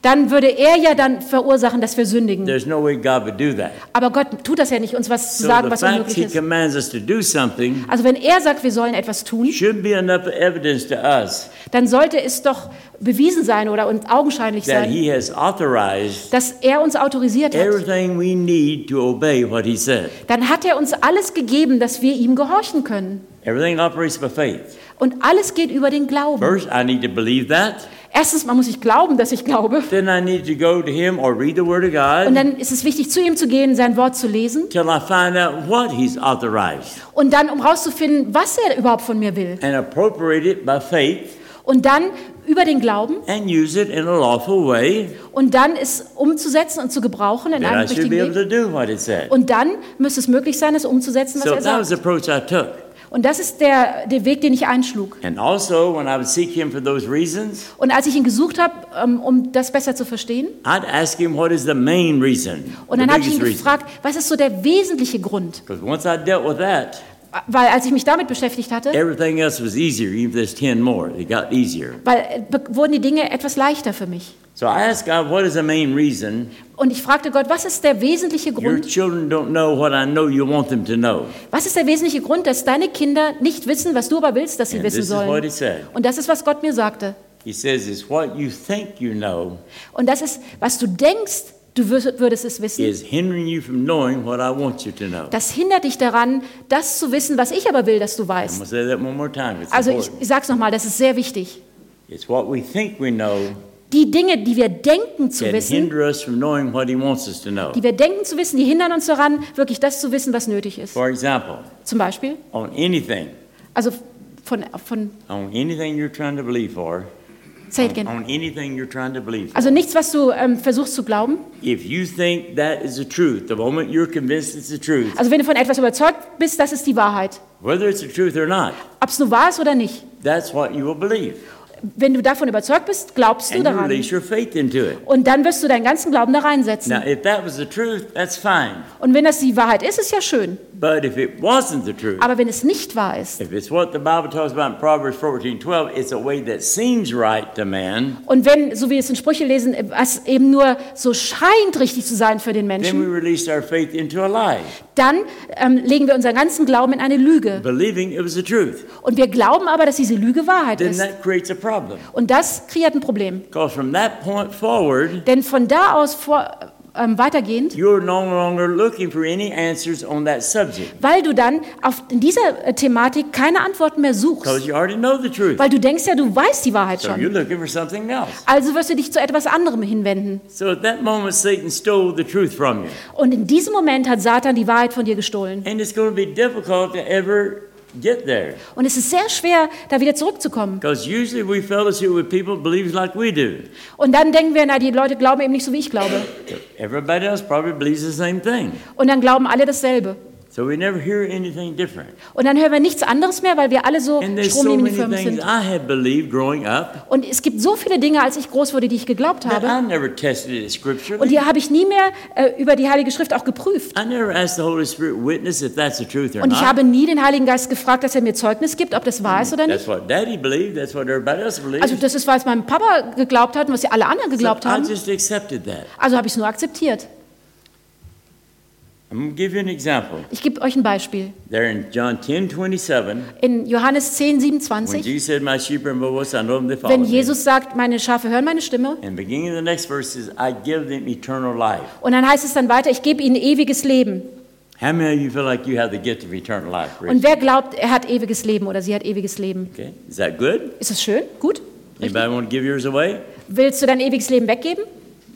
dann würde er ja dann verursachen, dass wir sündigen.
There's no way God would do that.
Aber Gott tut das ja nicht, uns was zu
So
sagen, was unmöglich
He
ist.
commands us to do something
Also wenn er sagt, wir sollen etwas tun,
should be enough evidence to us
dann sollte es doch bewiesen sein oder und augenscheinlich
that
sein,
He has authorized
dass er uns autorisiert hat.
everything we need to obey what He said.
Dann hat er uns alles gegeben, dass wir ihm gehorchen können.
Everything operates by faith.
Und alles geht über den Glauben.
First, I need to believe that.
Erstens mal muss ich glauben, dass ich glaube.
Then I need to go to Him or read the Word of
Und
God
dann ist es wichtig, zu ihm zu gehen, sein Wort zu lesen.
till I find out what He's authorized
Und dann, um rauszufinden, was er überhaupt von mir will.
and appropriate it by faith
Und dann über den Glauben.
and use it in a lawful way
Und dann es umzusetzen und zu gebrauchen in
that
einem
I
richtigen Weg. Und dann müsste es möglich sein, es umzusetzen, was
So
er
that was the
sagt.
approach I took.
Und das ist der, der Weg, den ich einschlug.
And also, when I would seek Him for those reasons,
Und als ich ihn gesucht habe, ähm, um das besser zu verstehen,
I'd ask Him what is the main reason,
und dann habe ich ihn
biggest reason.
gefragt, was ist so der wesentliche Grund?
Because once I dealt with that,
Weil als ich mich damit beschäftigt hatte,
everything else was easier. Even if there's ten more, it got easier.
weil, äh, wurden die Dinge etwas leichter für mich.
So I asked God, what is the main reason
Und ich fragte Gott, was ist der wesentliche
your
Grund?
children don't know what I know you want them to know?
Was ist der wesentliche Grund, dass deine Kinder nicht wissen, was du aber willst, dass sie
And
wissen
this is what
sollen?
He said.
Und das ist, was Gott mir sagte.
He says, it's what you think you know
Und das ist, was du denkst, du würdest, es wissen.
is hindering you from knowing what I want you to know.
Das hindert dich daran, das zu wissen, was ich aber will, dass du weißt. Also ich, sage es nochmal, das ist sehr wichtig.
It's what we think we know
Die Dinge, die wir denken zu wissen, die wir denken zu wissen, die hindern uns daran, wirklich das zu wissen, was nötig ist.
For example,
Zum Beispiel, also von, von
on anything you're trying to believe for,
say it
on,
again.
on anything you're trying to believe
Also nichts, was du ähm, versuchst zu glauben.
if you think that is the truth, the moment you're convinced it's the truth,
Also wenn du von etwas überzeugt bist, das ist die Wahrheit.
whether it's the truth or not,
Ob es nur wahr ist oder nicht.
that's what you will believe.
Wenn du davon überzeugt bist, glaubst du
And you
daran.
release your faith into it.
Und dann wirst du deinen ganzen Glauben da reinsetzen.
Now, if that was the truth, that's fine.
Und wenn das die Wahrheit ist, ist ja schön.
But if it wasn't the truth,
Aber wenn es nicht wahr ist
if it's what the Bible talks about in Proverbs 14 12, it's a way that seems right to man,
und wenn, so wie wir es in Sprüche lesen, was eben nur so scheint richtig zu sein für den
then we
Menschen,
released our faith into a lie,
dann ähm, legen wir unseren ganzen Glauben in eine Lüge.
believing it was the truth.
Und wir glauben aber, dass diese Lüge Wahrheit
Then
ist.
that creates a problem.
Und das kreiert ein Problem.
Because from that point forward,
Denn von da aus vor, ähm, weitergehend,
you're no longer looking for any answers on that subject
weil du dann auf in dieser äh, Thematik keine Antworten mehr suchst.
because you already know the truth.
Weil du denkst ja, du weißt die Wahrheit
So
schon.
you're looking for something else.
Also wirst du dich zu etwas anderem hinwenden.
So at that moment, Satan stole the truth from you.
Und in diesem Moment hat Satan die Wahrheit von dir gestohlen.
And it's going to be difficult to ever get there.
Und es ist sehr schwer, da wieder zurückzukommen.
Because usually we fellowship with people who believe like we do.
Und dann denken wir, na, die Leute glauben eben nicht so, wie ich glaube.
Everybody else probably believes the same thing.
Und dann glauben alle dasselbe.
So we never hear anything different.
Und dann hören wir nichts anderes mehr, weil wir alle so
And there's so
stromlinienförmig
many things
sind.
I had believed growing up
Und es gibt so viele Dinge, als ich groß wurde, die ich geglaubt habe.
I never tested
Und die habe ich nie mehr äh, über die Heilige Schrift auch geprüft.
I never asked the Holy Spirit witness if that's the truth or
Und ich
not.
habe nie den Heiligen Geist gefragt, dass er mir Zeugnis gibt, ob das wahr ist oder
That's
nicht.
what Daddy believed. That's what everybody else believes.
Also das ist, was mein Papa geglaubt hat und was ja alle anderen
So
geglaubt
I
haben.
just accepted that.
Also habe ich es nur akzeptiert.
I'm going to give you an example.
Ich gebe euch ein Beispiel.
There in John 10 27,
In Johannes 10,
when
27,
Jesus said, My sheep are my voice, I know them, they follow
wenn. Jesus sagt, meine Schafe hören meine Stimme,
And beginning of the next verse is, I give them eternal life.
und dann heißt es dann weiter, ich gebe ihnen ewiges Leben.
How many of you feel like you have the gift of eternal life? Raise
Und wer glaubt, er hat ewiges Leben oder sie hat ewiges Leben?
Okay, is that good?
Ist es schön? Gut?
Anybody want to give yours away?
Willst du dein ewiges Leben weggeben?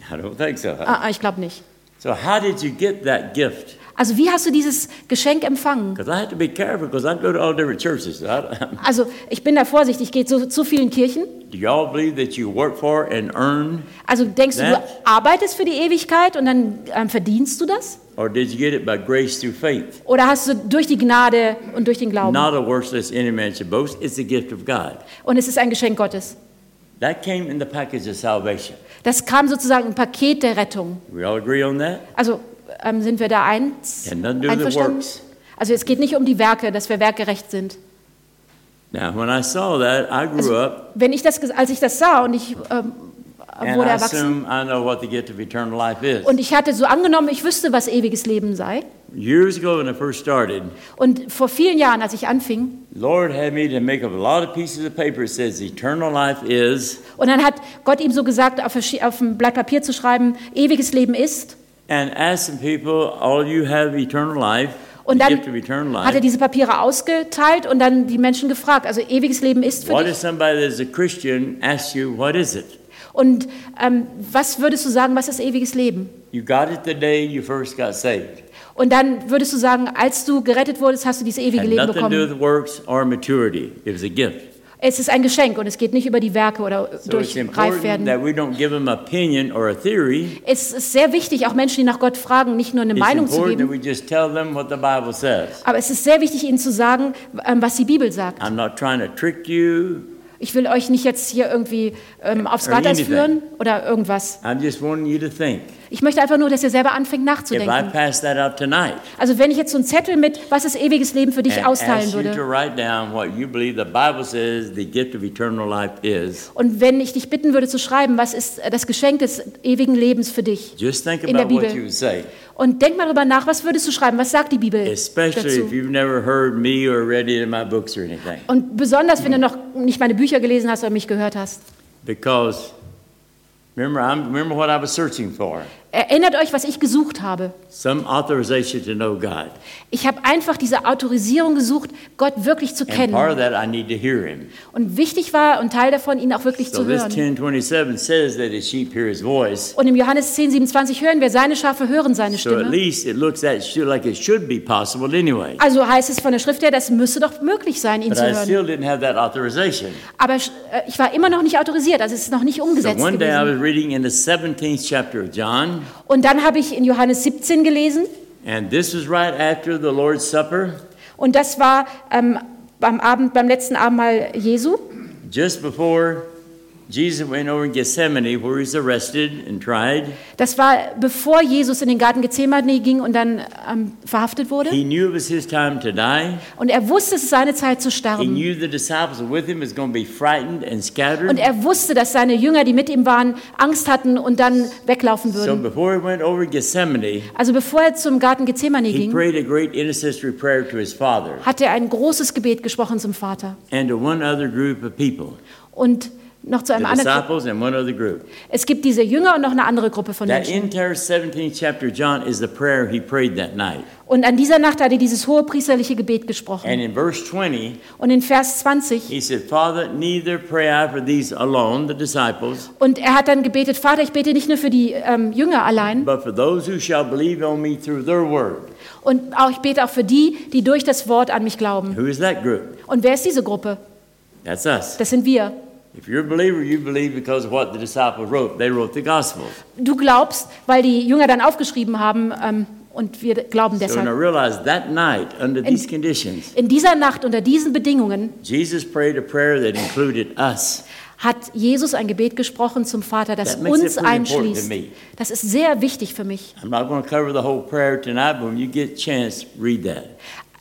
I don't think so.
Ah, ah, ich glaube nicht.
So how did you get that gift?
Also wie hast du dieses Geschenk empfangen?
Because I have to be careful because I go to all different churches. So I don't-
Also ich bin da vorsichtig, ich gehe zu, zu vielen Kirchen.
do y'all believe that you work for and earn,
Also denkst du, du arbeitest für die Ewigkeit und dann ähm, verdienst du das?
or did you get it by grace through faith?
Oder hast du durch die Gnade und durch den Glauben?
Not a works lest any man should boast. It's a gift of God.
Und es ist ein Geschenk Gottes.
That came in the package of salvation.
Das kam sozusagen im Paket der Rettung.
We all agree on that?
Also ähm, sind wir da eins, einverstanden?
works.
Also es geht nicht um die Werke, dass wir werkgerecht sind.
Now, when I saw that, I grew up
Wenn ich das, als ich das sah und ich ähm, wurde
I
erwachsen
assume I know what the gift of eternal life is.
und ich hatte so angenommen, ich wüsste, was ewiges Leben sei.
Years ago, when I first started,
Und vor vielen Jahren, als ich anfing,
Lord had me to make up a lot of pieces of paper. It says eternal life is,
und dann hat Gott ihm so gesagt, auf, auf ein Blatt Papier zu schreiben, ewiges Leben ist.
and asking people, all you have eternal life,
Und dann hat er diese Papiere ausgeteilt und dann die Menschen gefragt, also ewiges Leben ist für
What
dich.
if somebody that's a Christian asks you, what is it?
Und ähm, was würdest du sagen, was ist ewiges Leben?
You got it the day you first got saved.
Und dann würdest du sagen, als du gerettet wurdest, hast du dieses ewige
Had
Leben
nothing to do
bekommen.
with works or maturity. It was a gift.
Es ist ein Geschenk und es geht nicht über die Werke oder
So it's
durch
important
Reifwerden.
that we don't give them opinion or a theory.
Es ist sehr wichtig, auch Menschen, die nach Gott fragen, nicht nur eine
It's
Meinung zu
important that
geben,
we just tell them what the Bible says.
aber es ist sehr wichtig, ihnen zu sagen, ähm, was die Bibel sagt.
I'm not trying to trick you.
Ich will euch nicht jetzt hier irgendwie ähm, aufs Glatteis führen oder irgendwas.
I'm just wanting you to think.
Ich möchte einfach nur, dass ihr selber anfängt nachzudenken. Also wenn ich jetzt so einen Zettel mit, was ist ewiges Leben für dich austeilen würde und wenn ich dich bitten würde zu schreiben, was ist das Geschenk des ewigen Lebens für dich?
just think
In der
about what
Bibel.
you would say.
Und denk mal darüber nach, was würdest du schreiben? Was sagt die Bibel
Especially
dazu?
if you've never heard me or read it in my books or anything.
Und besonders, wenn du noch nicht meine Bücher gelesen hast oder mich gehört hast.
Because remember, I'm, remember what I was searching for.
Erinnert euch, was ich gesucht habe.
some authorization to know God.
Ich habe einfach diese Autorisierung gesucht, Gott wirklich zu
And part
kennen.
of that, I need to hear Him.
Und wichtig war und Teil davon, ihn auch wirklich
So
zu
this
hören.
1027 says that His sheep hear His voice.
Und im Johannes 10, 27 hören wir, seine Schafe hören seine
So at
Stimme.
least it looks that should, like it should be possible anyway.
Also heißt es von der Schrift her, das müsste doch möglich sein, ihn
But
zu
I
hören.
still didn't have that authorization.
Aber äh, ich war immer noch nicht autorisiert, also es ist noch nicht
So
umgesetzt
one day I
gewesen.
was reading in the 17th chapter of John,
Und dann habe ich in Johannes 17 gelesen
and this was right after the Lord's Supper,
und das war ähm, beim, Abend, beim letzten Abendmahl Jesu.
just before
Das war bevor Jesus in den Garten Gethsemane ging und dann ähm, verhaftet wurde.
He knew it was his time to die.
Und er wusste, es ist seine Zeit zu
He
sterben.
knew the disciples with him was going to be frightened and scattered.
Und er wusste, dass seine Jünger, die mit ihm waren, Angst hatten und dann weglaufen
So
würden.
before he went over Gethsemane,
Also bevor er zum Garten Gethsemane
he
ging,
prayed a great intercessory prayer to his Father
hat er ein großes Gebet gesprochen zum Vater.
and to one other group of people,
Und noch zu einem anderen. Es gibt diese Jünger und noch eine andere Gruppe von Menschen.
entire 17th chapter of John is the prayer he prayed that night.
Und an dieser Nacht hat er dieses hohe priesterliche Gebet gesprochen.
And in verse 20,
Und in Vers 20,
he said, Father, neither pray I for these alone, the disciples,
und er hat dann gebetet, Vater, ich bete nicht nur für die ähm, Jünger allein,
but for those who shall believe on me through their word.
und auch, ich bete auch für die, die durch das Wort an mich glauben.
Who is that group?
Und wer ist diese Gruppe?
That's us.
Das sind wir.
If you're a believer, you believe because of what the disciples wrote. They wrote the Gospels.
Du glaubst, weil die Jünger dann aufgeschrieben haben, ähm, und wir glauben
So when I
deshalb.
realized that night, under these conditions,
In dieser Nacht, unter diesen Bedingungen,
Jesus prayed a prayer that included us.
hat Jesus ein Gebet gesprochen zum Vater, das uns einschließt. Das ist sehr wichtig für mich.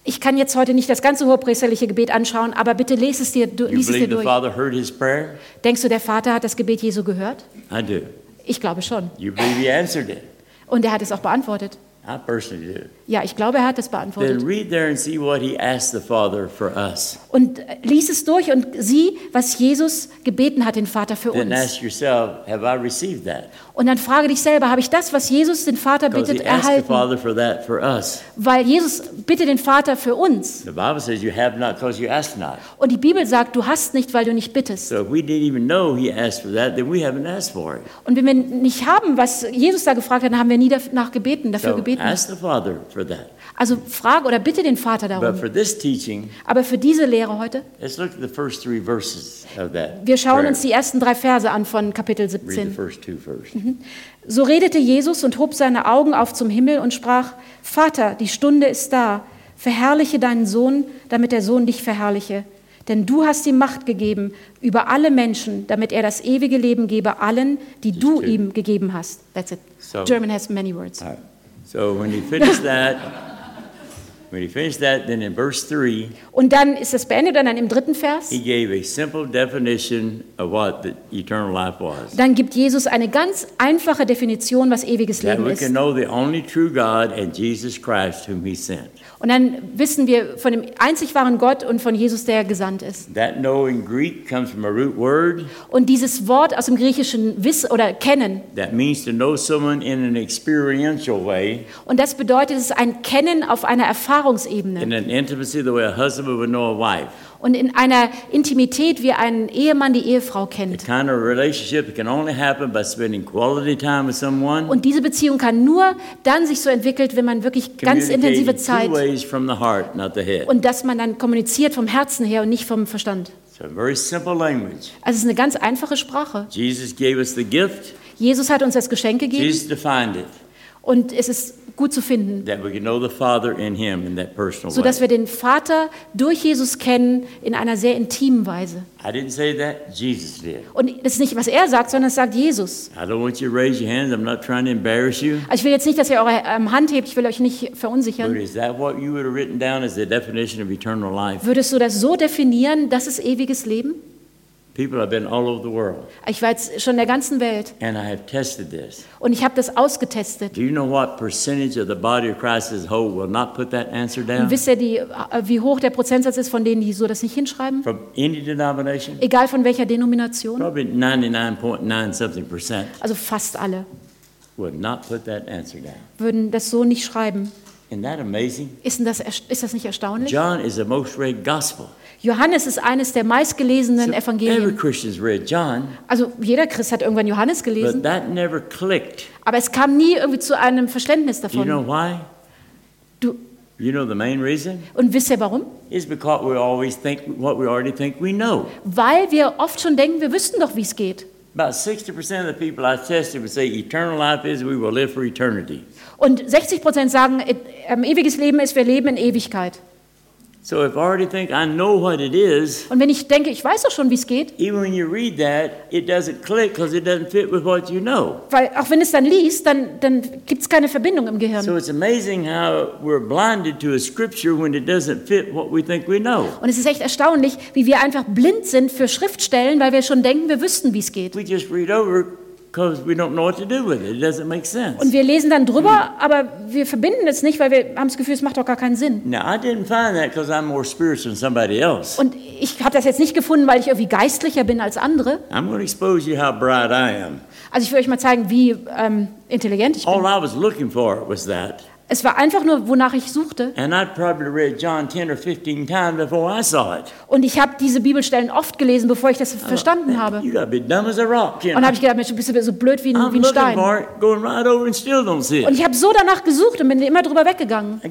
Ich kann jetzt heute nicht das ganze hohepriesterliche Gebet anschauen, aber bitte lese es dir, du, lies es dir durch. Denkst du, der Vater hat das Gebet Jesu gehört?
I do.
Ich glaube schon.
You believe he answered it?
Und er hat es auch beantwortet.
I personally do.
Ja, ich glaube, er hat es
Then
beantwortet.
read there and see what he asked the Father for us.
Und äh, lies es durch und sieh, was Jesus gebeten hat, den Vater für
Then
uns.
ask yourself, have I received that?
Und dann frage dich selber, habe ich das, was Jesus den Vater
Because
bittet,
he asked the
erhalten?
Father for that for us.
Weil Jesus bittet den Vater für uns.
The Bible says you have not because you ask not.
Und die Bibel sagt, du hast nicht, weil du nicht bittest.
So if we didn't even know he asked for that, then we haven't asked for it.
Und wenn wir nicht haben, was Jesus da gefragt hat, dann haben wir nie danach gebeten, dafür
So
gebeten.
ask the Father for that.
Also frage oder bitte den Vater
But
darum.
for this teaching,
Aber für diese Lehre heute,
let's look at the first three verses of that.
wir schauen
prayer.
uns die ersten drei Verse an von Kapitel
Read the
17.
first two first.
So redete Jesus und hob seine Augen auf zum Himmel und sprach, Vater, die Stunde ist da, verherrliche deinen Sohn, damit der Sohn dich verherrliche. Denn du hast ihm Macht gegeben über alle Menschen, damit er das ewige Leben gebe allen, die du
two.
ihm gegeben hast. That's it.
So-
German has many words.
Right. So when he finished that, when he finished that, then in verse three,
Und dann ist es beendet und dann im dritten Vers,
he gave a simple definition of what the eternal life was.
dann gibt Jesus eine ganz einfache Definition, was ewiges
That
Leben
we
ist.
can know the only true God and Jesus Christ whom he sent.
Und dann wissen wir von dem einzig wahren Gott und von Jesus, der gesandt ist.
That know in Greek comes from a root word
Und dieses Wort aus dem Griechischen Wissen oder Kennen,
that means to know someone in an experiential way,
und das bedeutet, es ist ein Kennen auf einer
in
Erfahrungsebene
an intimacy the way a husband would know a wife.
und in einer Intimität, wie ein Ehemann die Ehefrau
The
kennt.
kind of relationship that can only happen by spending quality time with someone,
Und diese Beziehung kann nur dann sich so entwickelt, wenn man wirklich ganz intensive
two
Zeit
ways from the heart, not the head.
und dass man dann kommuniziert vom Herzen her und nicht vom Verstand.
So very simple language.
Also es ist eine ganz einfache Sprache.
Jesus gave us the gift.
Jesus hat uns das Geschenk gegeben
Jesus defined it
und es ist gut zu finden,
that we can know the Father in Him in that personal way.
sodass wir den Vater durch Jesus kennen in einer sehr intimen Weise.
I didn't say that. Jesus did.
Und das ist nicht, was er sagt, sondern es sagt Jesus.
I don't want you to raise your hands. I'm not trying to embarrass you.
Also ich will jetzt nicht, dass ihr eure ähm, Hand hebt, ich will euch nicht
But
verunsichern.
is that what you would have written down as the definition of eternal life?
Würdest du das so definieren, das ist ewiges Leben?
People have been all over the world,
Ich war jetzt schon in der ganzen Welt
and I have tested this.
und ich habe das ausgetestet.
Do you know what percentage of the body of Christ as a whole will not put that answer
Und
down?
wisst ihr, die, äh, wie hoch der Prozentsatz ist von denen, die so das nicht hinschreiben?
From any denomination?
Egal von welcher Denomination?
Probably 99.9 something percent.
Also fast alle.
would not put that answer down.
würden das so nicht schreiben.
Isn't that amazing?
Ist, das, ist das nicht erstaunlich?
John is the most read gospel.
Johannes ist eines der meistgelesenen
So every
Evangelien.
Christian's read John,
Also jeder Christ hat irgendwann Johannes
but
gelesen,
that never clicked.
aber es kam nie irgendwie zu einem Verständnis
Do you know
davon.
why?
Du,
You know the main reason?
und wisst ihr warum?
Is because we always think what we already think we know.
Weil wir oft schon denken, wir wüssten doch, wie es geht.
About 60% of the people I tested would say eternal life is we will live for eternity.
Und 60 Prozent sagen, äh, ähm, ewiges Leben ist, wir leben in Ewigkeit.
So if I already think I know what it is,
Und wenn ich denke, ich weiß doch schon, wie es geht,
even when you read that, it doesn't click because it doesn't fit with what you know.
weil auch wenn es dann liest, dann, dann gibt es keine Verbindung im Gehirn.
So it's amazing how we're blinded to a scripture when it doesn't fit what we think we know.
Und es ist echt erstaunlich, wie wir einfach blind sind für Schriftstellen, weil wir schon denken, wir wüssten, wie es geht.
We just read over because we don't know what to do with it. It doesn't make sense.
Und wir lesen dann drüber, aber wir verbinden es nicht, weil wir haben das Gefühl, es macht doch gar keinen Sinn.
Now, I didn't find that because I'm more spiritual than somebody else.
Und ich habe das jetzt nicht gefunden, weil ich irgendwie geistlicher bin als andere.
I'm going to expose you how bright I am.
Also ich will euch mal zeigen, wie ähm, intelligent ich
All
bin.
I was looking for was that.
Es war einfach nur, wonach ich suchte.
And I'd probably read John 10 or 15 times before I saw it.
Und ich habe diese Bibelstellen oft gelesen, bevor ich das verstanden habe. Und habe ich gedacht, Mensch, du bist so blöd wie ein, wie Stein. Und ich habe so danach gesucht und bin immer drüber weggegangen.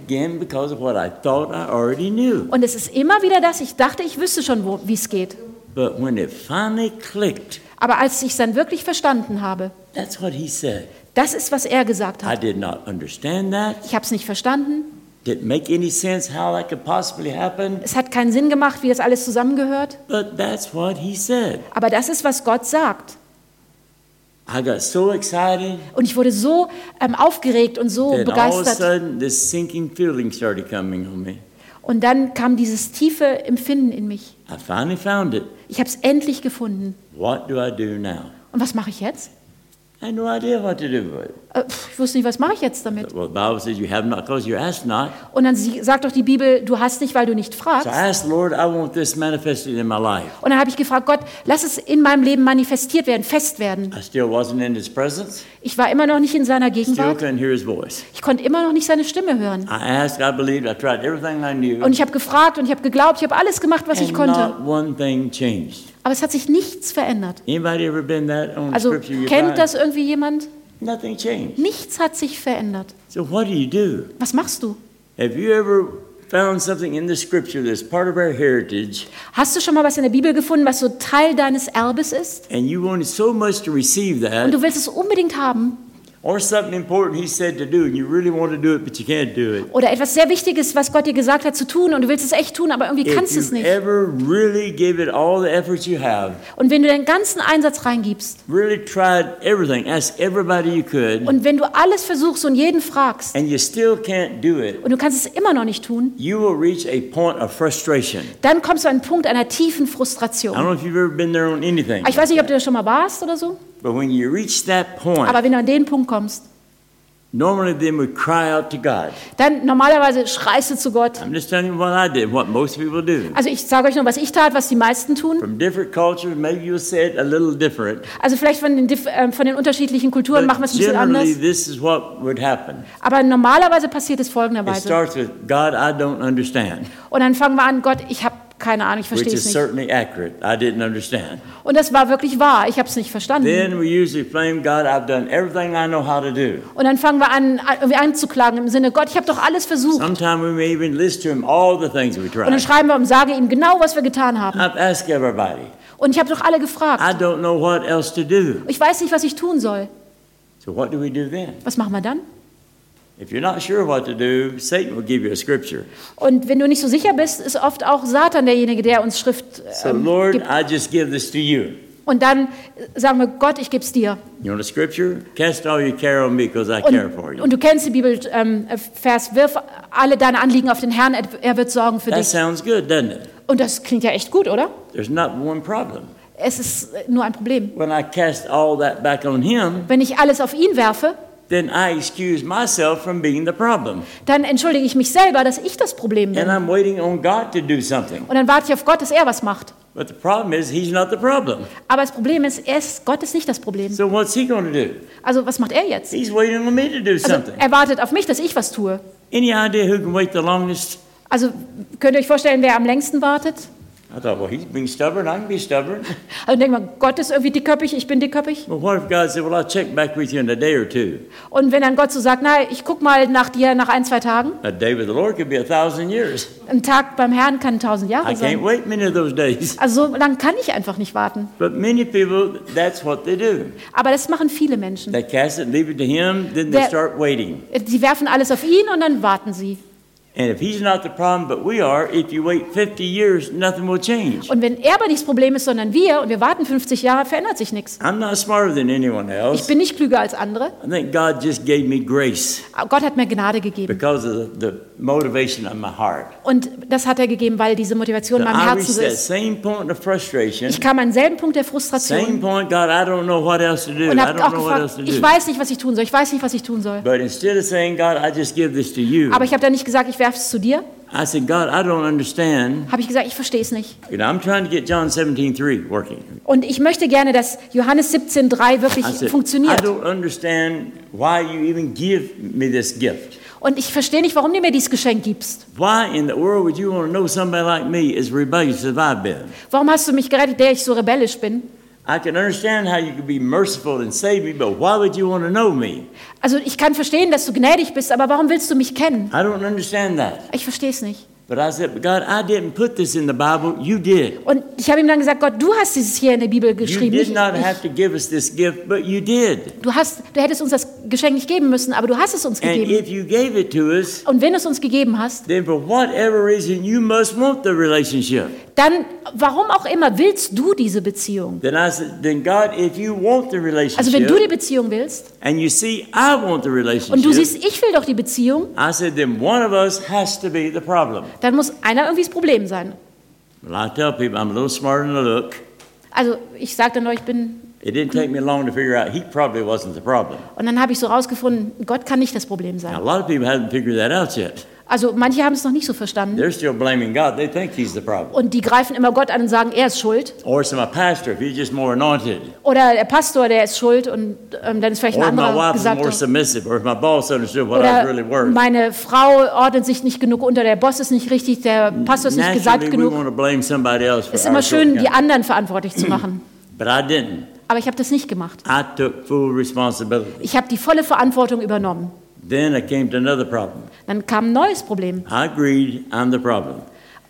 Und es ist immer wieder das, ich dachte, ich wüsste schon, wie es geht. Aber als ich es dann wirklich verstanden habe,
that's what he said.
Das ist, was er gesagt
I
hat.
did not understand that.
Ich habe es nicht verstanden.
Didn't make any sense how that could possibly happen.
Es hat keinen Sinn gemacht, wie das alles zusammengehört.
But that's what he said.
Aber das ist, was Gott sagt.
I got so excited
Und ich wurde so ähm, aufgeregt und so
that all of a
begeistert.
sudden this sinking feeling started coming on me.
Und dann kam dieses tiefe Empfinden in mich.
I finally found it.
Ich habe es endlich gefunden.
What do I do now?
Und was mache ich jetzt?
I had no idea what to do with it.
Äh, pf, Ich wusste nicht, was mache ich jetzt damit?
Well, the Bible says you have not because you ask not.
Und dann sie- sagt doch die Bibel, du hast nicht, weil du nicht
So
fragst.
I asked the Lord, I want this manifested in my life.
Und dann habe ich gefragt, Gott, lass es in meinem Leben manifestiert werden, fest werden.
I still wasn't in his presence.
Ich war immer noch nicht in seiner
Still
Gegenwart.
couldn't hear his voice.
Ich konnte immer noch nicht seine Stimme hören.
I asked, I believed, I tried everything I knew.
Und ich habe gefragt und ich habe geglaubt, ich habe alles gemacht, was ich
and
konnte.
not one thing changed.
Aber es hat sich nichts verändert. Also kennt das irgendwie jemand? Nichts hat sich verändert.
So what do you do?
Was machst du?
Have you ever found something in the scripture that's part of our heritage
Hast du schon mal was in der Bibel gefunden, was so Teil deines Erbes ist?
and you wanted so much to receive
Und du willst es unbedingt haben?
Or something important he said to do and you really want to do it but you can't do it?
Oder etwas sehr Wichtiges, was Gott dir gesagt hat zu tun und du willst es echt tun, aber irgendwie
If
kannst du es
you
nicht.
ever really give it all the effort you have,
Und wenn du deinen ganzen Einsatz reingibst
really tried everything, asked everybody you could,
und wenn du alles versuchst und jeden fragst
and you still can't do it,
und du kannst es immer noch nicht tun,
you will reach a point of frustration.
dann kommst du an einen Punkt einer tiefen
I don't
Frustration.
know if you've ever been there on anything,
Ich weiß nicht, ob du da schon mal warst oder so,
but when you reach that point,
aber wenn du an den Punkt kommst,
normally then we cry out to God.
dann normalerweise schreist du zu Gott.
I'm just telling you what I did, what most people do.
Also ich sage euch nur, was ich tat, was die meisten tun.
From different cultures, maybe you'll say it a little different.
Also vielleicht von den, ähm, von den unterschiedlichen Kulturen machen wir es ein bisschen
generally,
anders.
this is what would happen.
Aber normalerweise passiert es
It
folgenderweise.
starts with, God, I don't understand,
Und dann fangen wir an, Gott, ich habe keine Ahnung, ich verstehe
is
es nicht.
certainly accurate. I didn't understand.
Und das war wirklich wahr, ich habe es nicht verstanden.
Then we usually blame God, I've done everything I know how to do.
Und dann fangen wir an, irgendwie anzuklagen im Sinne, Gott, ich habe doch alles versucht.
Sometimes we may even list to Him all the things we
Und dann schreiben wir und sagen ihm genau, was wir getan haben.
I've asked everybody.
Und ich habe doch alle gefragt.
I don't know what else to do.
Ich weiß nicht, was ich tun soll.
So what do we do then?
Was machen wir dann? Und wenn du nicht so sicher bist, ist oft auch Satan derjenige, der uns Schrift
So
ähm,
Lord,
gibt.
I just give this to you.
Und dann äh, sagen wir, Gott, ich gebe es dir.
You want a scripture? Cast all your care on me because I care for
Und,
you.
und du kennst die Bibelvers, ähm, Vers, wirf alle deine Anliegen auf den Herrn, er- er wird sorgen für
That
dich.
sounds good, doesn't it?
Und das klingt ja echt gut, oder?
There's not one problem.
Es ist äh, nur ein Problem.
When I cast all that back on Him,
Wenn ich alles auf ihn werfe,
then I excuse myself from being the problem.
dann entschuldige ich mich selber, dass ich das Problem bin.
And I'm waiting on God to do something.
Und dann warte ich auf Gott, dass er was macht.
But the problem is, He's not the problem.
Aber das Problem ist, er ist, Gott ist nicht das Problem.
So what's He going to do?
Also was macht er jetzt?
He's waiting on me to do
Also
something.
er wartet auf mich, dass ich was tue.
Any idea who can wait the longest?
Also könnt ihr euch vorstellen, wer am längsten wartet?
I thought, well, He's being stubborn. I can be stubborn.
Also denkt man, Gott ist irgendwie dickköpfig, ich bin dickköpfig.
But what if God said, well, I'll check back with you in a day or two?
Und wenn dann Gott so sagt, na, ich guck mal nach dir nach ein, zwei Tagen.
A day with the Lord could be a thousand years.
Ein Tag beim Herrn kann tausend
I
Jahre
can't
sein.
wait many of those days.
Also so lange kann ich einfach nicht warten.
But many people, that's what they do.
Aber das machen viele Menschen.
They cast it, leave it to Him, then they
That-
start waiting.
Sie werfen alles auf ihn und dann warten sie.
And if He's not the problem, but we are, if you wait 50 years, nothing will change.
Und wenn er aber nicht das Problem ist, sondern wir, und wir warten 50 Jahre, verändert sich nichts.
I'm not smarter than anyone
Ich
else.
bin nicht klüger als andere.
I think God just gave me grace
Aber Gott hat mir Gnade gegeben.
because of the motivation of my heart.
Und das hat er gegeben, weil diese Motivation in
So
meinem
I
Herzen so
that
ist.
same point of frustration,
Ich kam an denselben Punkt der
same
Frustration
point, God, I don't know what else to do.
und habe auch gefragt, ich weiß nicht, was ich tun soll. Ich weiß nicht, was ich tun soll.
But instead of saying, God, I just give this to you,
Aber ich habe dann nicht gesagt, ich werfe es zu dir.
I said, God, I don't understand.
Habe ich gesagt, ich verstehe es nicht.
You know, I'm trying to get John 17:3 working.
Und ich möchte gerne, dass Johannes 17,3 wirklich
I said, I
funktioniert.
don't understand why you even give me this gift.
Und ich verstehe nicht, warum du mir dieses Geschenk gibst.
Why in the world would you want to know somebody like me as rebellious as I've been?
Warum hast du mich gerettet, der ich so rebellisch bin?
I can understand how you could be merciful and save me, but why would you want to know me?
Also ich kann verstehen, dass du gnädig bist, aber warum willst du mich kennen?
I don't understand that.
Ich verstehe es nicht.
But I said, God, I didn't put this in the Bible. You did.
Und ich habe ihm dann gesagt, Gott, du hast dieses hier in der Bibel
You
geschrieben.
did
Nicht,
not have to give us this gift, but you did.
Du, hast, du hättest uns das Geschenk nicht geben müssen, aber du hast es uns
And
gegeben.
if you gave it to us,
Und wenn du es uns gegeben hast,
then for whatever reason, you must want the relationship.
dann, warum auch immer, willst du diese Beziehung?
Then I said, then God, if you want the
Also wenn du die
relationship,
Beziehung willst
and you see I want the
und du
relationship,
siehst, ich will doch die Beziehung,
I said, then one of us has to be the problem.
Dann muss einer irgendwie das Problem sein.
Well, I tell people I'm a little smarter than I look.
Also ich sagte nur, ich bin,
It didn't take me long to figure out he probably wasn't the problem.
und dann habe ich so rausgefunden, Gott kann nicht das Problem
Now, a
sein.
lot of people haven't figured that out yet.
Also manche haben es noch nicht so verstanden
They're still blaming God. They think he's the problem.
und die greifen immer Gott an und sagen, er ist schuld.
Or it's my pastor if he's just more anointed.
Oder der Pastor, der ist schuld und ähm, dann ist vielleicht
Or
ein anderer
more
gesagt.
submissive. Or if my boss understood what I was
Oder
really worth.
meine Frau ordnet sich nicht genug unter, der Boss ist nicht richtig, der Pastor ist nicht gesagt
Naturally, we
genug.
want to blame somebody else for
Es ist
our
immer schön, die anderen verantwortlich zu machen.
But I didn't.
Aber ich habe das nicht gemacht.
I took full responsibility.
Ich habe die volle Verantwortung übernommen.
Then I came to another problem.
Dann kam ein neues Problem.
I agreed I'm the problem.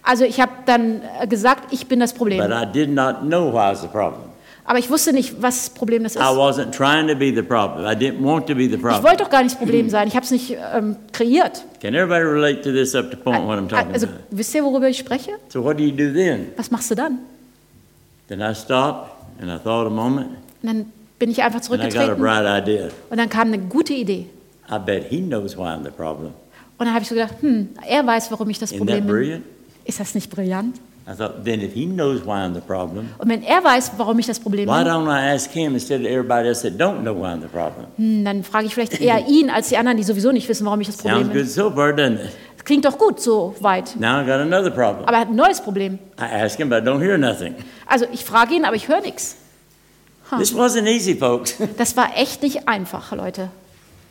Also ich habe dann äh, gesagt, ich bin das
But
Problem.
I did not know why I was the problem.
Aber ich wusste nicht, was das Problem das ist.
I wasn't trying to be the problem. I didn't want to be the
Ich
problem.
wollte doch gar nicht das Problem sein. Ich habe es nicht ähm, kreiert.
Can everybody relate to this up to point what I'm talking
Also
about?
wisst ihr, worüber ich spreche?
So what do you do then?
Was machst du dann?
Then I stopped and I thought a moment
Und dann bin ich einfach
and I got a
zurückgetreten
bright idea.
und dann kam eine gute Idee.
I bet he knows why I'm the problem.
Und dann habe ich so gedacht, hm, er weiß, warum ich das
Isn't
Problem
that
bin.
brilliant?
Ist das nicht brillant?
I thought, then if he knows why I'm the problem,
Und wenn er weiß, warum ich das Problem
why
bin,
don't I ask him instead of everybody else that don't know why I'm the problem?
hm, dann frage ich vielleicht eher ihn als die anderen, die sowieso nicht wissen, warum ich das Problem
Sounds good
bin.
so far, doesn't it?
Das klingt doch gut so weit.
Now I got another problem.
Aber er hat ein neues Problem.
I ask him, but I don't hear nothing.
Also ich frage ihn, aber ich höre nichts.
This wasn't easy, folks.
Das war echt nicht einfach, Leute.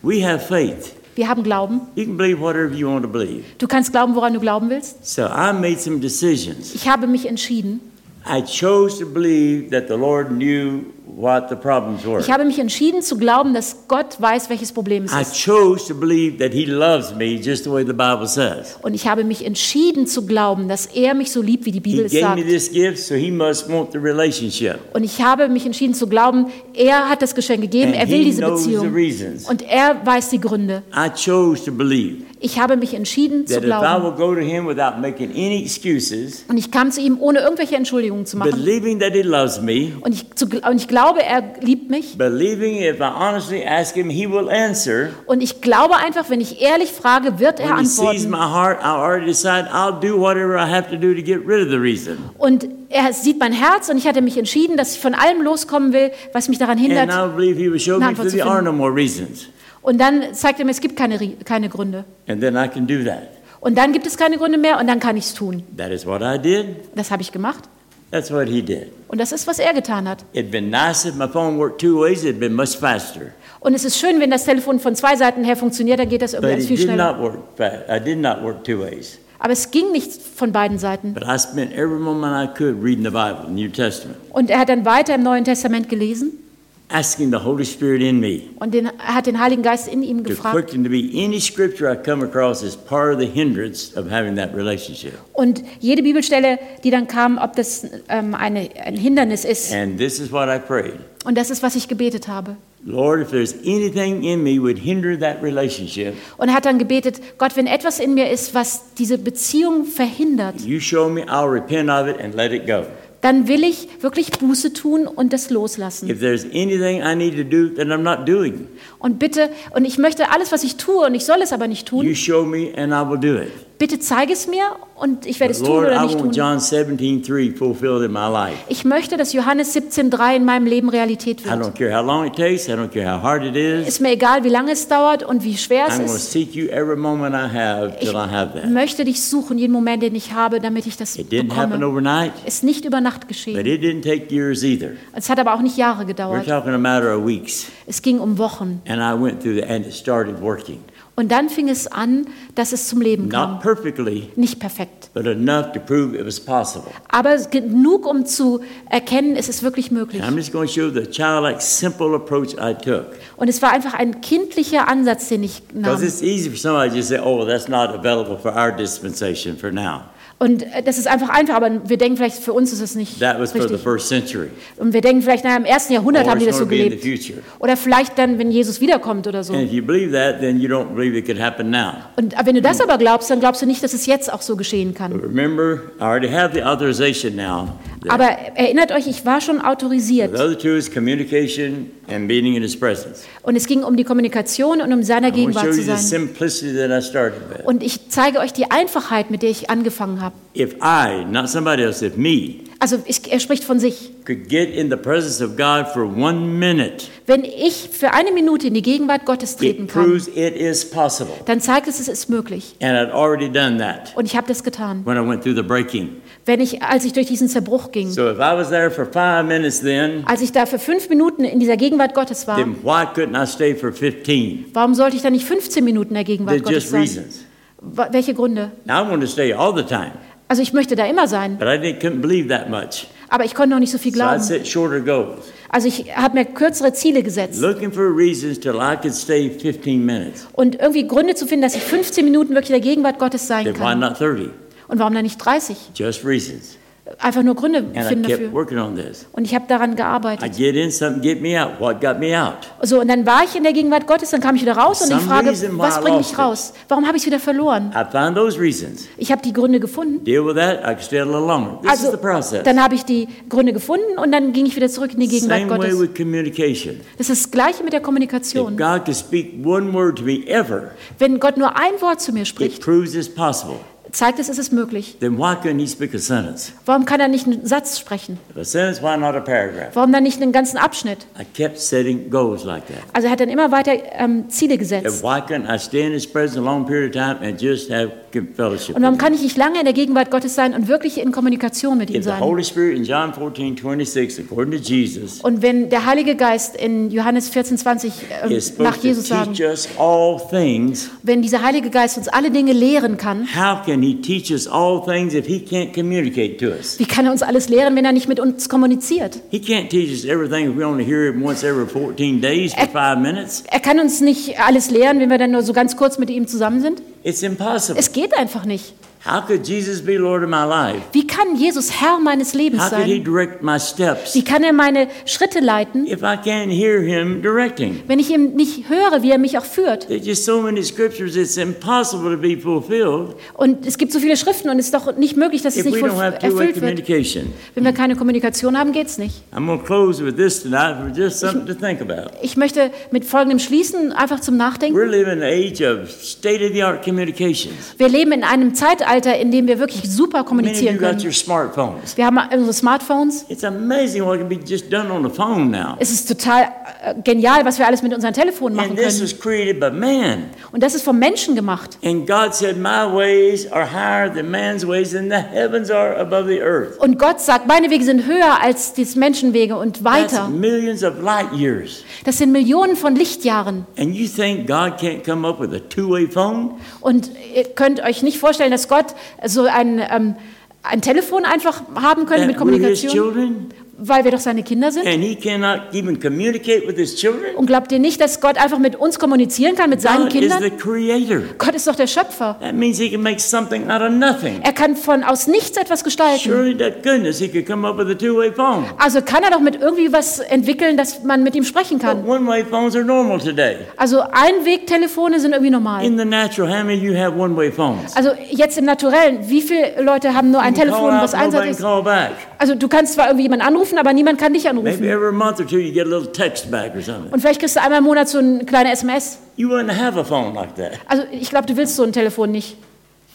We have faith.
Wir haben Glauben.
You can believe whatever you want to believe.
Du kannst glauben, woran du glauben willst.
So I made some decisions.
Ich habe mich entschieden.
I chose to believe that the Lord knew what the problems were.
Ich habe mich entschieden zu glauben, dass Gott weiß, welches Problem es
I
ist. Und ich habe mich entschieden zu glauben, dass er mich so liebt, wie die Bibel es sagt.
me this gift, so He must want the relationship.
Und ich habe mich entschieden zu glauben, er hat das Geschenk gegeben, er will diese Beziehung. Und er weiß die Gründe. Ich habe mich entschieden zu glauben.
will go to Him without making any excuses,
Und ich kam zu ihm, ohne irgendwelche Entschuldigungen zu machen.
believing that He loves me,
Und ich, zu, und ich glaube, er liebt mich.
believing if I honestly ask Him, He will answer.
Und ich glaube einfach, wenn ich ehrlich frage, wird er antworten.
my heart, I already decide I'll do whatever I have to do to get rid of the reason.
Und er sieht mein Herz und ich hatte mich entschieden, dass ich von allem loskommen will, was mich daran hindert. Eine Antwort zu finden. Und dann zeigt er mir, es gibt keine, keine Gründe.
And then I can do that.
Und dann gibt es keine Gründe mehr und dann kann ich es tun.
That is what I did.
Das habe ich gemacht.
That's what he did.
Und das ist, was er getan hat.
It'd been nice if my phone worked two ways, it'd been much faster.
Und es ist schön, wenn das Telefon von zwei Seiten her funktioniert, dann geht das irgendwie
But
viel
did
schneller.
not work. I did not work two ways.
Aber es ging nicht von beiden Seiten.
But I spent every moment I could reading the Bible, the New Testament,
Und er hat dann weiter im Neuen Testament gelesen
asking the Holy Spirit in me
und den, er hat den Heiligen Geist in ihm
to
gefragt.
quicken to be any scripture I come across as part of the hindrance of having that relationship.
Und jede Bibelstelle, die dann kam, ob das ähm, eine, ein Hindernis ist.
And this is what I prayed.
Und das ist, was ich gebetet habe.
Lord, if there's anything in me would hinder that relationship,
Und er hat dann gebetet, Gott, wenn etwas in mir ist, was diese Beziehung verhindert,
you show me, I'll repent of it and let it go.
Dann will ich wirklich Buße tun und das loslassen.
If there's anything I need to do that I'm not doing,
Und bitte, und ich möchte alles, was ich tue, und ich soll es aber nicht tun, bitte zeige es mir und ich werde es tun oder nicht tun.
John 17:3 fulfilled in my life.
Ich möchte, dass Johannes 17,3 in meinem Leben Realität wird. Ist mir egal, wie lange es dauert und wie schwer es ist.
seek you every moment I have till
Ich
I have that.
möchte dich suchen, jeden Moment, den ich habe, damit ich das
It didn't happen
bekomme. Ist nicht über Nacht
but
geschehen.
it didn't take years either.
Es hat aber auch nicht Jahre gedauert. Es ging um Wochen.
And I went through the, and it started working.
Und dann fing es an, dass es zum Leben
Not
kam.
perfectly,
Nicht perfekt.
but enough to prove it was possible.
Aber genug, um zu erkennen, es ist wirklich möglich. Und es war einfach ein kindlicher Ansatz, den ich
Because
nahm.
it's easy for somebody to say, oh, that's not available for our dispensation for now.
Und äh, das ist einfach einfach, aber wir denken vielleicht, für uns ist es nicht
That was for the
richtig.
first century.
Und wir denken vielleicht, naja, im ersten Jahrhundert
Or
haben die
it's
das so
going to be in the
gelebt.
future.
Oder vielleicht dann, wenn Jesus wiederkommt oder so.
And if you believe that, then you don't believe it could happen now.
Und wenn du das aber glaubst, dann glaubst du nicht, dass es jetzt auch so geschehen kann.
remember, I already have the authorization now.
Aber erinnert euch, ich war schon autorisiert. Und es ging um die Kommunikation und um seiner Gegenwart zu sein. Und ich zeige euch die Einfachheit, mit der ich angefangen habe.
If I, not somebody else, if me,
Also ich, er spricht von sich.
could get in the presence of God for one minute,
Wenn ich für eine Minute in die Gegenwart Gottes treten kann, dann zeigt es, es ist möglich.
And I'd already done that
Und ich habe das getan.
when I went through the breaking.
Wenn ich, als ich durch diesen Zerbruch ging,
So if I was there for five minutes then,
als ich da für fünf Minuten in dieser Gegenwart Gottes war,
then why couldn't I stay for 15?
warum sollte ich dann nicht 15 Minuten in der Gegenwart
There's
Gottes sein?
reasons.
Welche Gründe?
Now I want to stay all the time,
Also ich möchte da immer sein,
but I didn't, couldn't believe that much.
aber ich konnte noch nicht so viel
So I'd
glauben.
set shorter goals,
Also ich habe mir kürzere Ziele gesetzt
looking for reasons till I could stay 15 minutes.
und irgendwie Gründe zu finden, dass ich 15 Minuten wirklich in der Gegenwart Gottes sein
Then why
kann.
not 30?
Und warum dann nicht 30?
Just reasons.
Einfach nur Gründe
And I
finden
kept
dafür.
working on this.
Und ich habe daran
I
gearbeitet.
get in something, get me out. What got me out?
So, und dann war ich in der Gegenwart Gottes, dann kam ich wieder raus und ich
Some
frage,
reason why
was
I
bringt
lost
mich
it.
raus? Warum habe ich es wieder verloren?
I found those reasons.
Ich habe die Gründe gefunden.
Deal with that. I can stay a little longer. This is
Also,
the process.
dann habe ich die Gründe gefunden und dann ging ich wieder zurück in die Gegenwart
Same way
Gottes.
with communication.
Das ist das Gleiche mit der
If
Kommunikation.
God could speak one word to me ever,
Wenn Gott nur ein Wort zu mir
it
spricht,
proves it's possible.
Zeigt es, es ist möglich.
Then why couldn't He speak a sentence?
Warum kann er nicht einen Satz sprechen?
If a sentence, why not a paragraph?
Warum dann nicht einen ganzen Abschnitt?
I kept setting goals like that.
Also er hat dann immer weiter ähm, Ziele gesetzt.
why couldn't I stay in His presence a long period of time and just have fellowship?
Und warum kann ich nicht lange in der Gegenwart Gottes sein und wirklich in Kommunikation mit ihm
If the
sein?
Holy Spirit in John 14, 26, according to Jesus,
Und wenn der Heilige Geist in Johannes 14, 20 ähm,
is
nach
supposed to
Jesus sagen,
teach us all things,
wenn dieser Heilige Geist uns alle Dinge lehren kann,
how can He teach us all things if He can't communicate to us?
wie kann er uns alles lehren, wenn er nicht mit uns kommuniziert?
He can't teach us everything if we only hear Him once every 14 days for five minutes.
Er kann uns nicht alles lehren, wenn wir dann nur so ganz kurz mit ihm zusammen sind. Es geht einfach nicht.
How could Jesus be Lord of my life?
Wie kann Jesus Herr meines Lebens
How could He
sein?
direct my steps
Wie kann er meine Schritte leiten,
if I can't hear Him directing?
wenn ich ihn nicht höre, wie er mich auch führt?
There's just so many scriptures, it's impossible to be fulfilled
Und es gibt so viele Schriften und es ist doch nicht möglich, dass es
if
nicht erfüllt wird. Wenn wir keine Kommunikation haben, geht's nicht.
I'm going to close with this tonight for just something to think about.
Ich möchte mit folgendem schließen, einfach zum Nachdenken.
We're living in an age of state-of-the-art communications.
Wir leben in einem Zeitalter Zeitalter, in dem wir wirklich super kommunizieren können. Wir haben unsere Smartphones. Es ist total äh, genial, was wir alles mit unseren Telefonen machen können. Und das ist vom Menschen gemacht.
And God said, My ways are higher than man's ways, and the heavens are above the earth.
Und Gott sagt, meine Wege sind höher als die Menschenwege und weiter. Das sind Millionen von Lichtjahren.
Can't come up with a phone?
Und ihr könnt euch nicht vorstellen, dass Gott so ein, ähm, ein Telefon einfach haben könnte mit
That
Kommunikation? Weil wir doch seine Kinder sind.
And He cannot even communicate with His children?
Und glaubt ihr nicht, dass Gott einfach mit uns kommunizieren kann, mit seinen
God is
Kindern?
the Creator.
Gott ist doch der Schöpfer.
That means He can make something out of nothing.
Er kann von aus nichts etwas gestalten.
Surely, to goodness, He could come up with a two way phone.
Also kann er doch mit irgendwie was entwickeln, dass man mit ihm sprechen
But
kann.
one way phones are normal today.
Also Einwegtelefone sind irgendwie normal.
In the natural, how many you have one way phones?
Also jetzt im Naturellen, wie viele Leute haben nur ein Telefon, was
can
ist? Also du kannst zwar irgendwie jemanden anrufen, aber niemand kann dich
Maybe
anrufen.
every month or two you get a little text back or something.
Und vielleicht kriegst du einmal im Monat so eine kleine SMS.
You wouldn't have a phone like that.
Also ich glaube, du willst so ein Telefon nicht.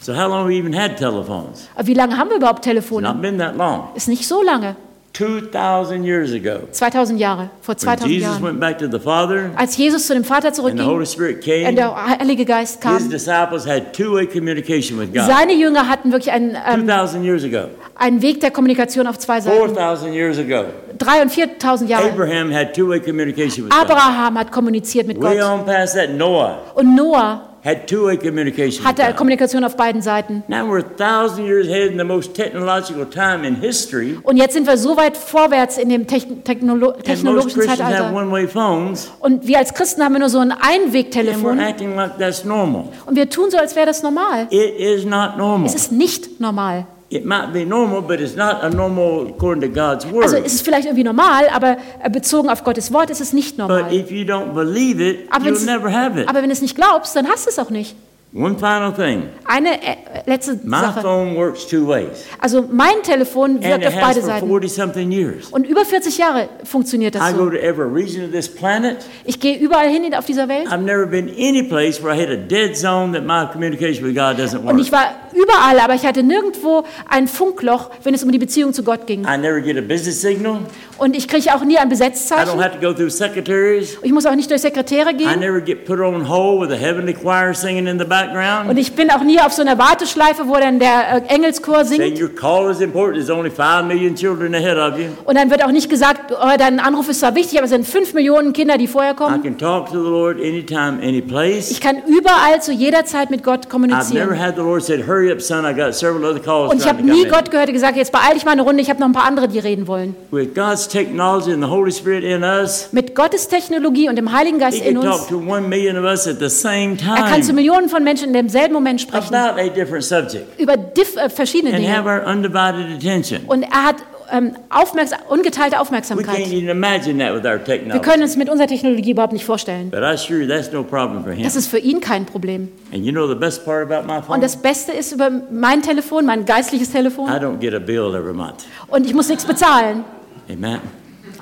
So how long have we even had telephones?
Aber wie lange haben wir überhaupt
Not
Telefone?
been that long.
Ist nicht so lange.
2,000 years ago.
2000 Jahre, vor
When
2000
Jesus
Jahren.
went back to the Father
Als Jesus zu dem Vater
and the
zurückging
Holy Spirit
und
came,
der Heilige Geist
his
kam,
disciples had two-way communication with God.
seine Jünger hatten wirklich einen, ähm,
2,000 years ago.
einen Weg der Kommunikation auf zwei Seiten.
4,000 years ago.
Drei und 4000 Jahre.
Abraham had two-way communication with God.
Abraham hat kommuniziert mit
Way
Gott.
on past that, Noah
Und Noah
had two-way communication with
hatte
God.
Kommunikation auf beiden Seiten.
Now we're a thousand years ahead in the most technological time in history.
Und jetzt sind wir so weit vorwärts in dem Techn Technolo technologischen
Christians have
Zeitalter.
one-way phones,
Und wir als Christen haben nur so ein
and we're
Einwegtelefon.
acting like that's normal.
Und wir tun so, als wäre das normal.
It is not normal.
Es ist nicht normal.
It might be normal, but it's not a normal according to God's word.
Also es ist vielleicht irgendwie normal, aber äh, bezogen auf Gottes Wort ist es nicht
but
normal.
if you don't believe it,
Aber,
you'll never have it.
aber wenn du es nicht glaubst, dann hast du es auch nicht.
One final thing.
Eine äh, letzte
My
Sache.
phone works two ways.
Also mein Telefon wirkt auf beide Seiten.
40 something years.
Und über 40 Jahre funktioniert das
I go
so.
to every region of this planet.
Ich gehe überall hin auf dieser Welt
I've never been any place where I hit a dead zone that my communication with God doesn't
und ich war überall, aber ich hatte nirgendwo ein Funkloch, wenn es um die Beziehung zu Gott ging.
I never get a business signal.
Und ich kriege auch nie ein
I don't
Besetzzeichen.
have to go through secretaries.
Ich muss auch nicht durch Sekretäre
I
gehen.
never get put on hold with a heavenly choir singing in the background.
Und ich bin auch nie auf so einer Warteschleife, wo dann der äh, Engelschor
Saying
singt.
your call is important. There's only five million children ahead of you.
Und dann wird auch nicht gesagt, oh, dein Anruf ist zwar wichtig, aber es sind fünf Millionen Kinder, die vorher
I
kommen.
can talk to the Lord anytime, any place.
Ich kann überall zu jeder Zeit mit Gott
I've never
kommunizieren.
had the Lord said, "Hurry up, son. I got several other calls
Und ich habe nie
in."
Gott gehört, der gesagt, jetzt beeil dich mal eine Runde, ich habe noch ein paar andere, die reden wollen.
With God's technology and the Holy Spirit in us,
Mit Gottes Technologie und dem Heiligen Geist
He
in
can talk
uns,
to one million of us at the same
er kann zu
time
Millionen von Menschen in demselben Moment sprechen,
about a different subject
über diff, äh, verschiedene
and have
Dinge.
our undivided attention.
Und er hat ähm, aufmerks ungeteilte
We can't
Aufmerksamkeit.
even imagine that with our
Wir können uns mit unserer Technologie überhaupt nicht vorstellen.
But I assure you, that's no problem for Him.
Das ist für ihn kein Problem.
And you know the best part about my phone?
Und das Beste ist über mein Telefon, mein geistliches
I
Telefon.
don't get a bill every month.
Und ich muss nichts bezahlen.
Amen.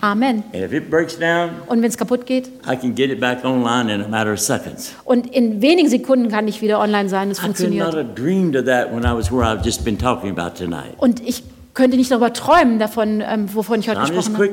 Amen.
And if it breaks down,
Und wenn es kaputt geht?
I can get it back online in a matter of seconds.
Und in wenigen Sekunden kann ich wieder online sein. Es funktioniert.
have dreamed of that when I was where I've just been talking about tonight.
Und ich könnte nicht darüber träumen, davon, ähm, wovon ich heute
just
gesprochen habe.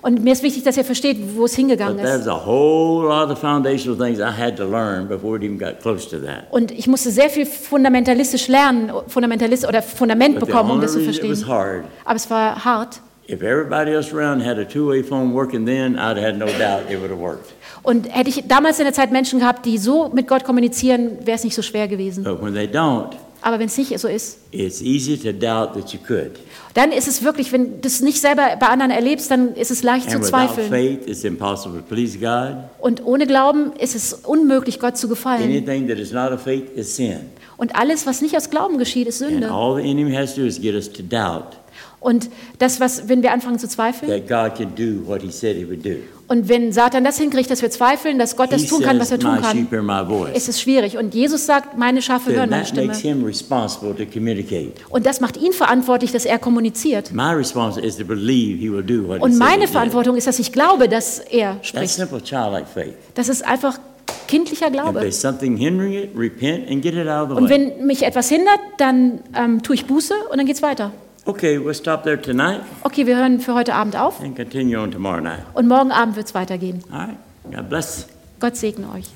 Und mir ist wichtig, dass ihr versteht, wo es hingegangen ist.
there's a whole lot of foundational things I had to learn before it even got close to that.
Und ich musste sehr viel fundamentalistisch lernen, Fundamentalist oder Fundament
But
bekommen, um das zu verstehen.
hard,
Aber es war hart.
if everybody else around had a two-way phone working then, I'd have had no doubt it would have worked.
Und hätte ich damals in der Zeit Menschen gehabt, die so mit Gott kommunizieren, wäre es nicht so schwer gewesen.
But when they don't,
Aber wenn es nicht so ist,
it's easy to doubt that you could.
dann ist es wirklich, wenn du es nicht selber bei anderen erlebst, dann ist es leicht zu
And without
zweifeln.
faith, it's impossible to please God.
Und ohne Glauben ist es unmöglich, Gott zu gefallen.
Anything that is not of faith is sin.
Und alles, was nicht aus Glauben geschieht, ist Sünde.
all the enemy has to do is get us to doubt
Und das, was, wenn wir anfangen zu zweifeln,
that God can do what he said he would do.
Und wenn Satan das hinkriegt, dass wir zweifeln, dass Gott das tun kann, was er tun kann, ist es schwierig. Und Jesus sagt, meine Schafe hören meine Stimme. Und das macht ihn verantwortlich, dass er kommuniziert. Und meine. Verantwortung ist, dass ich glaube, dass er spricht. Das ist einfach Kindlicher Glaube. Und wenn mich etwas hindert, dann ähm, tue ich Buße und dann geht's weiter.
Okay, we'll stop there tonight
Okay, wir hören für heute Abend auf
and continue on tomorrow night.
und morgen Abend wird's weitergehen.
All right. God bless.
Gott segne euch.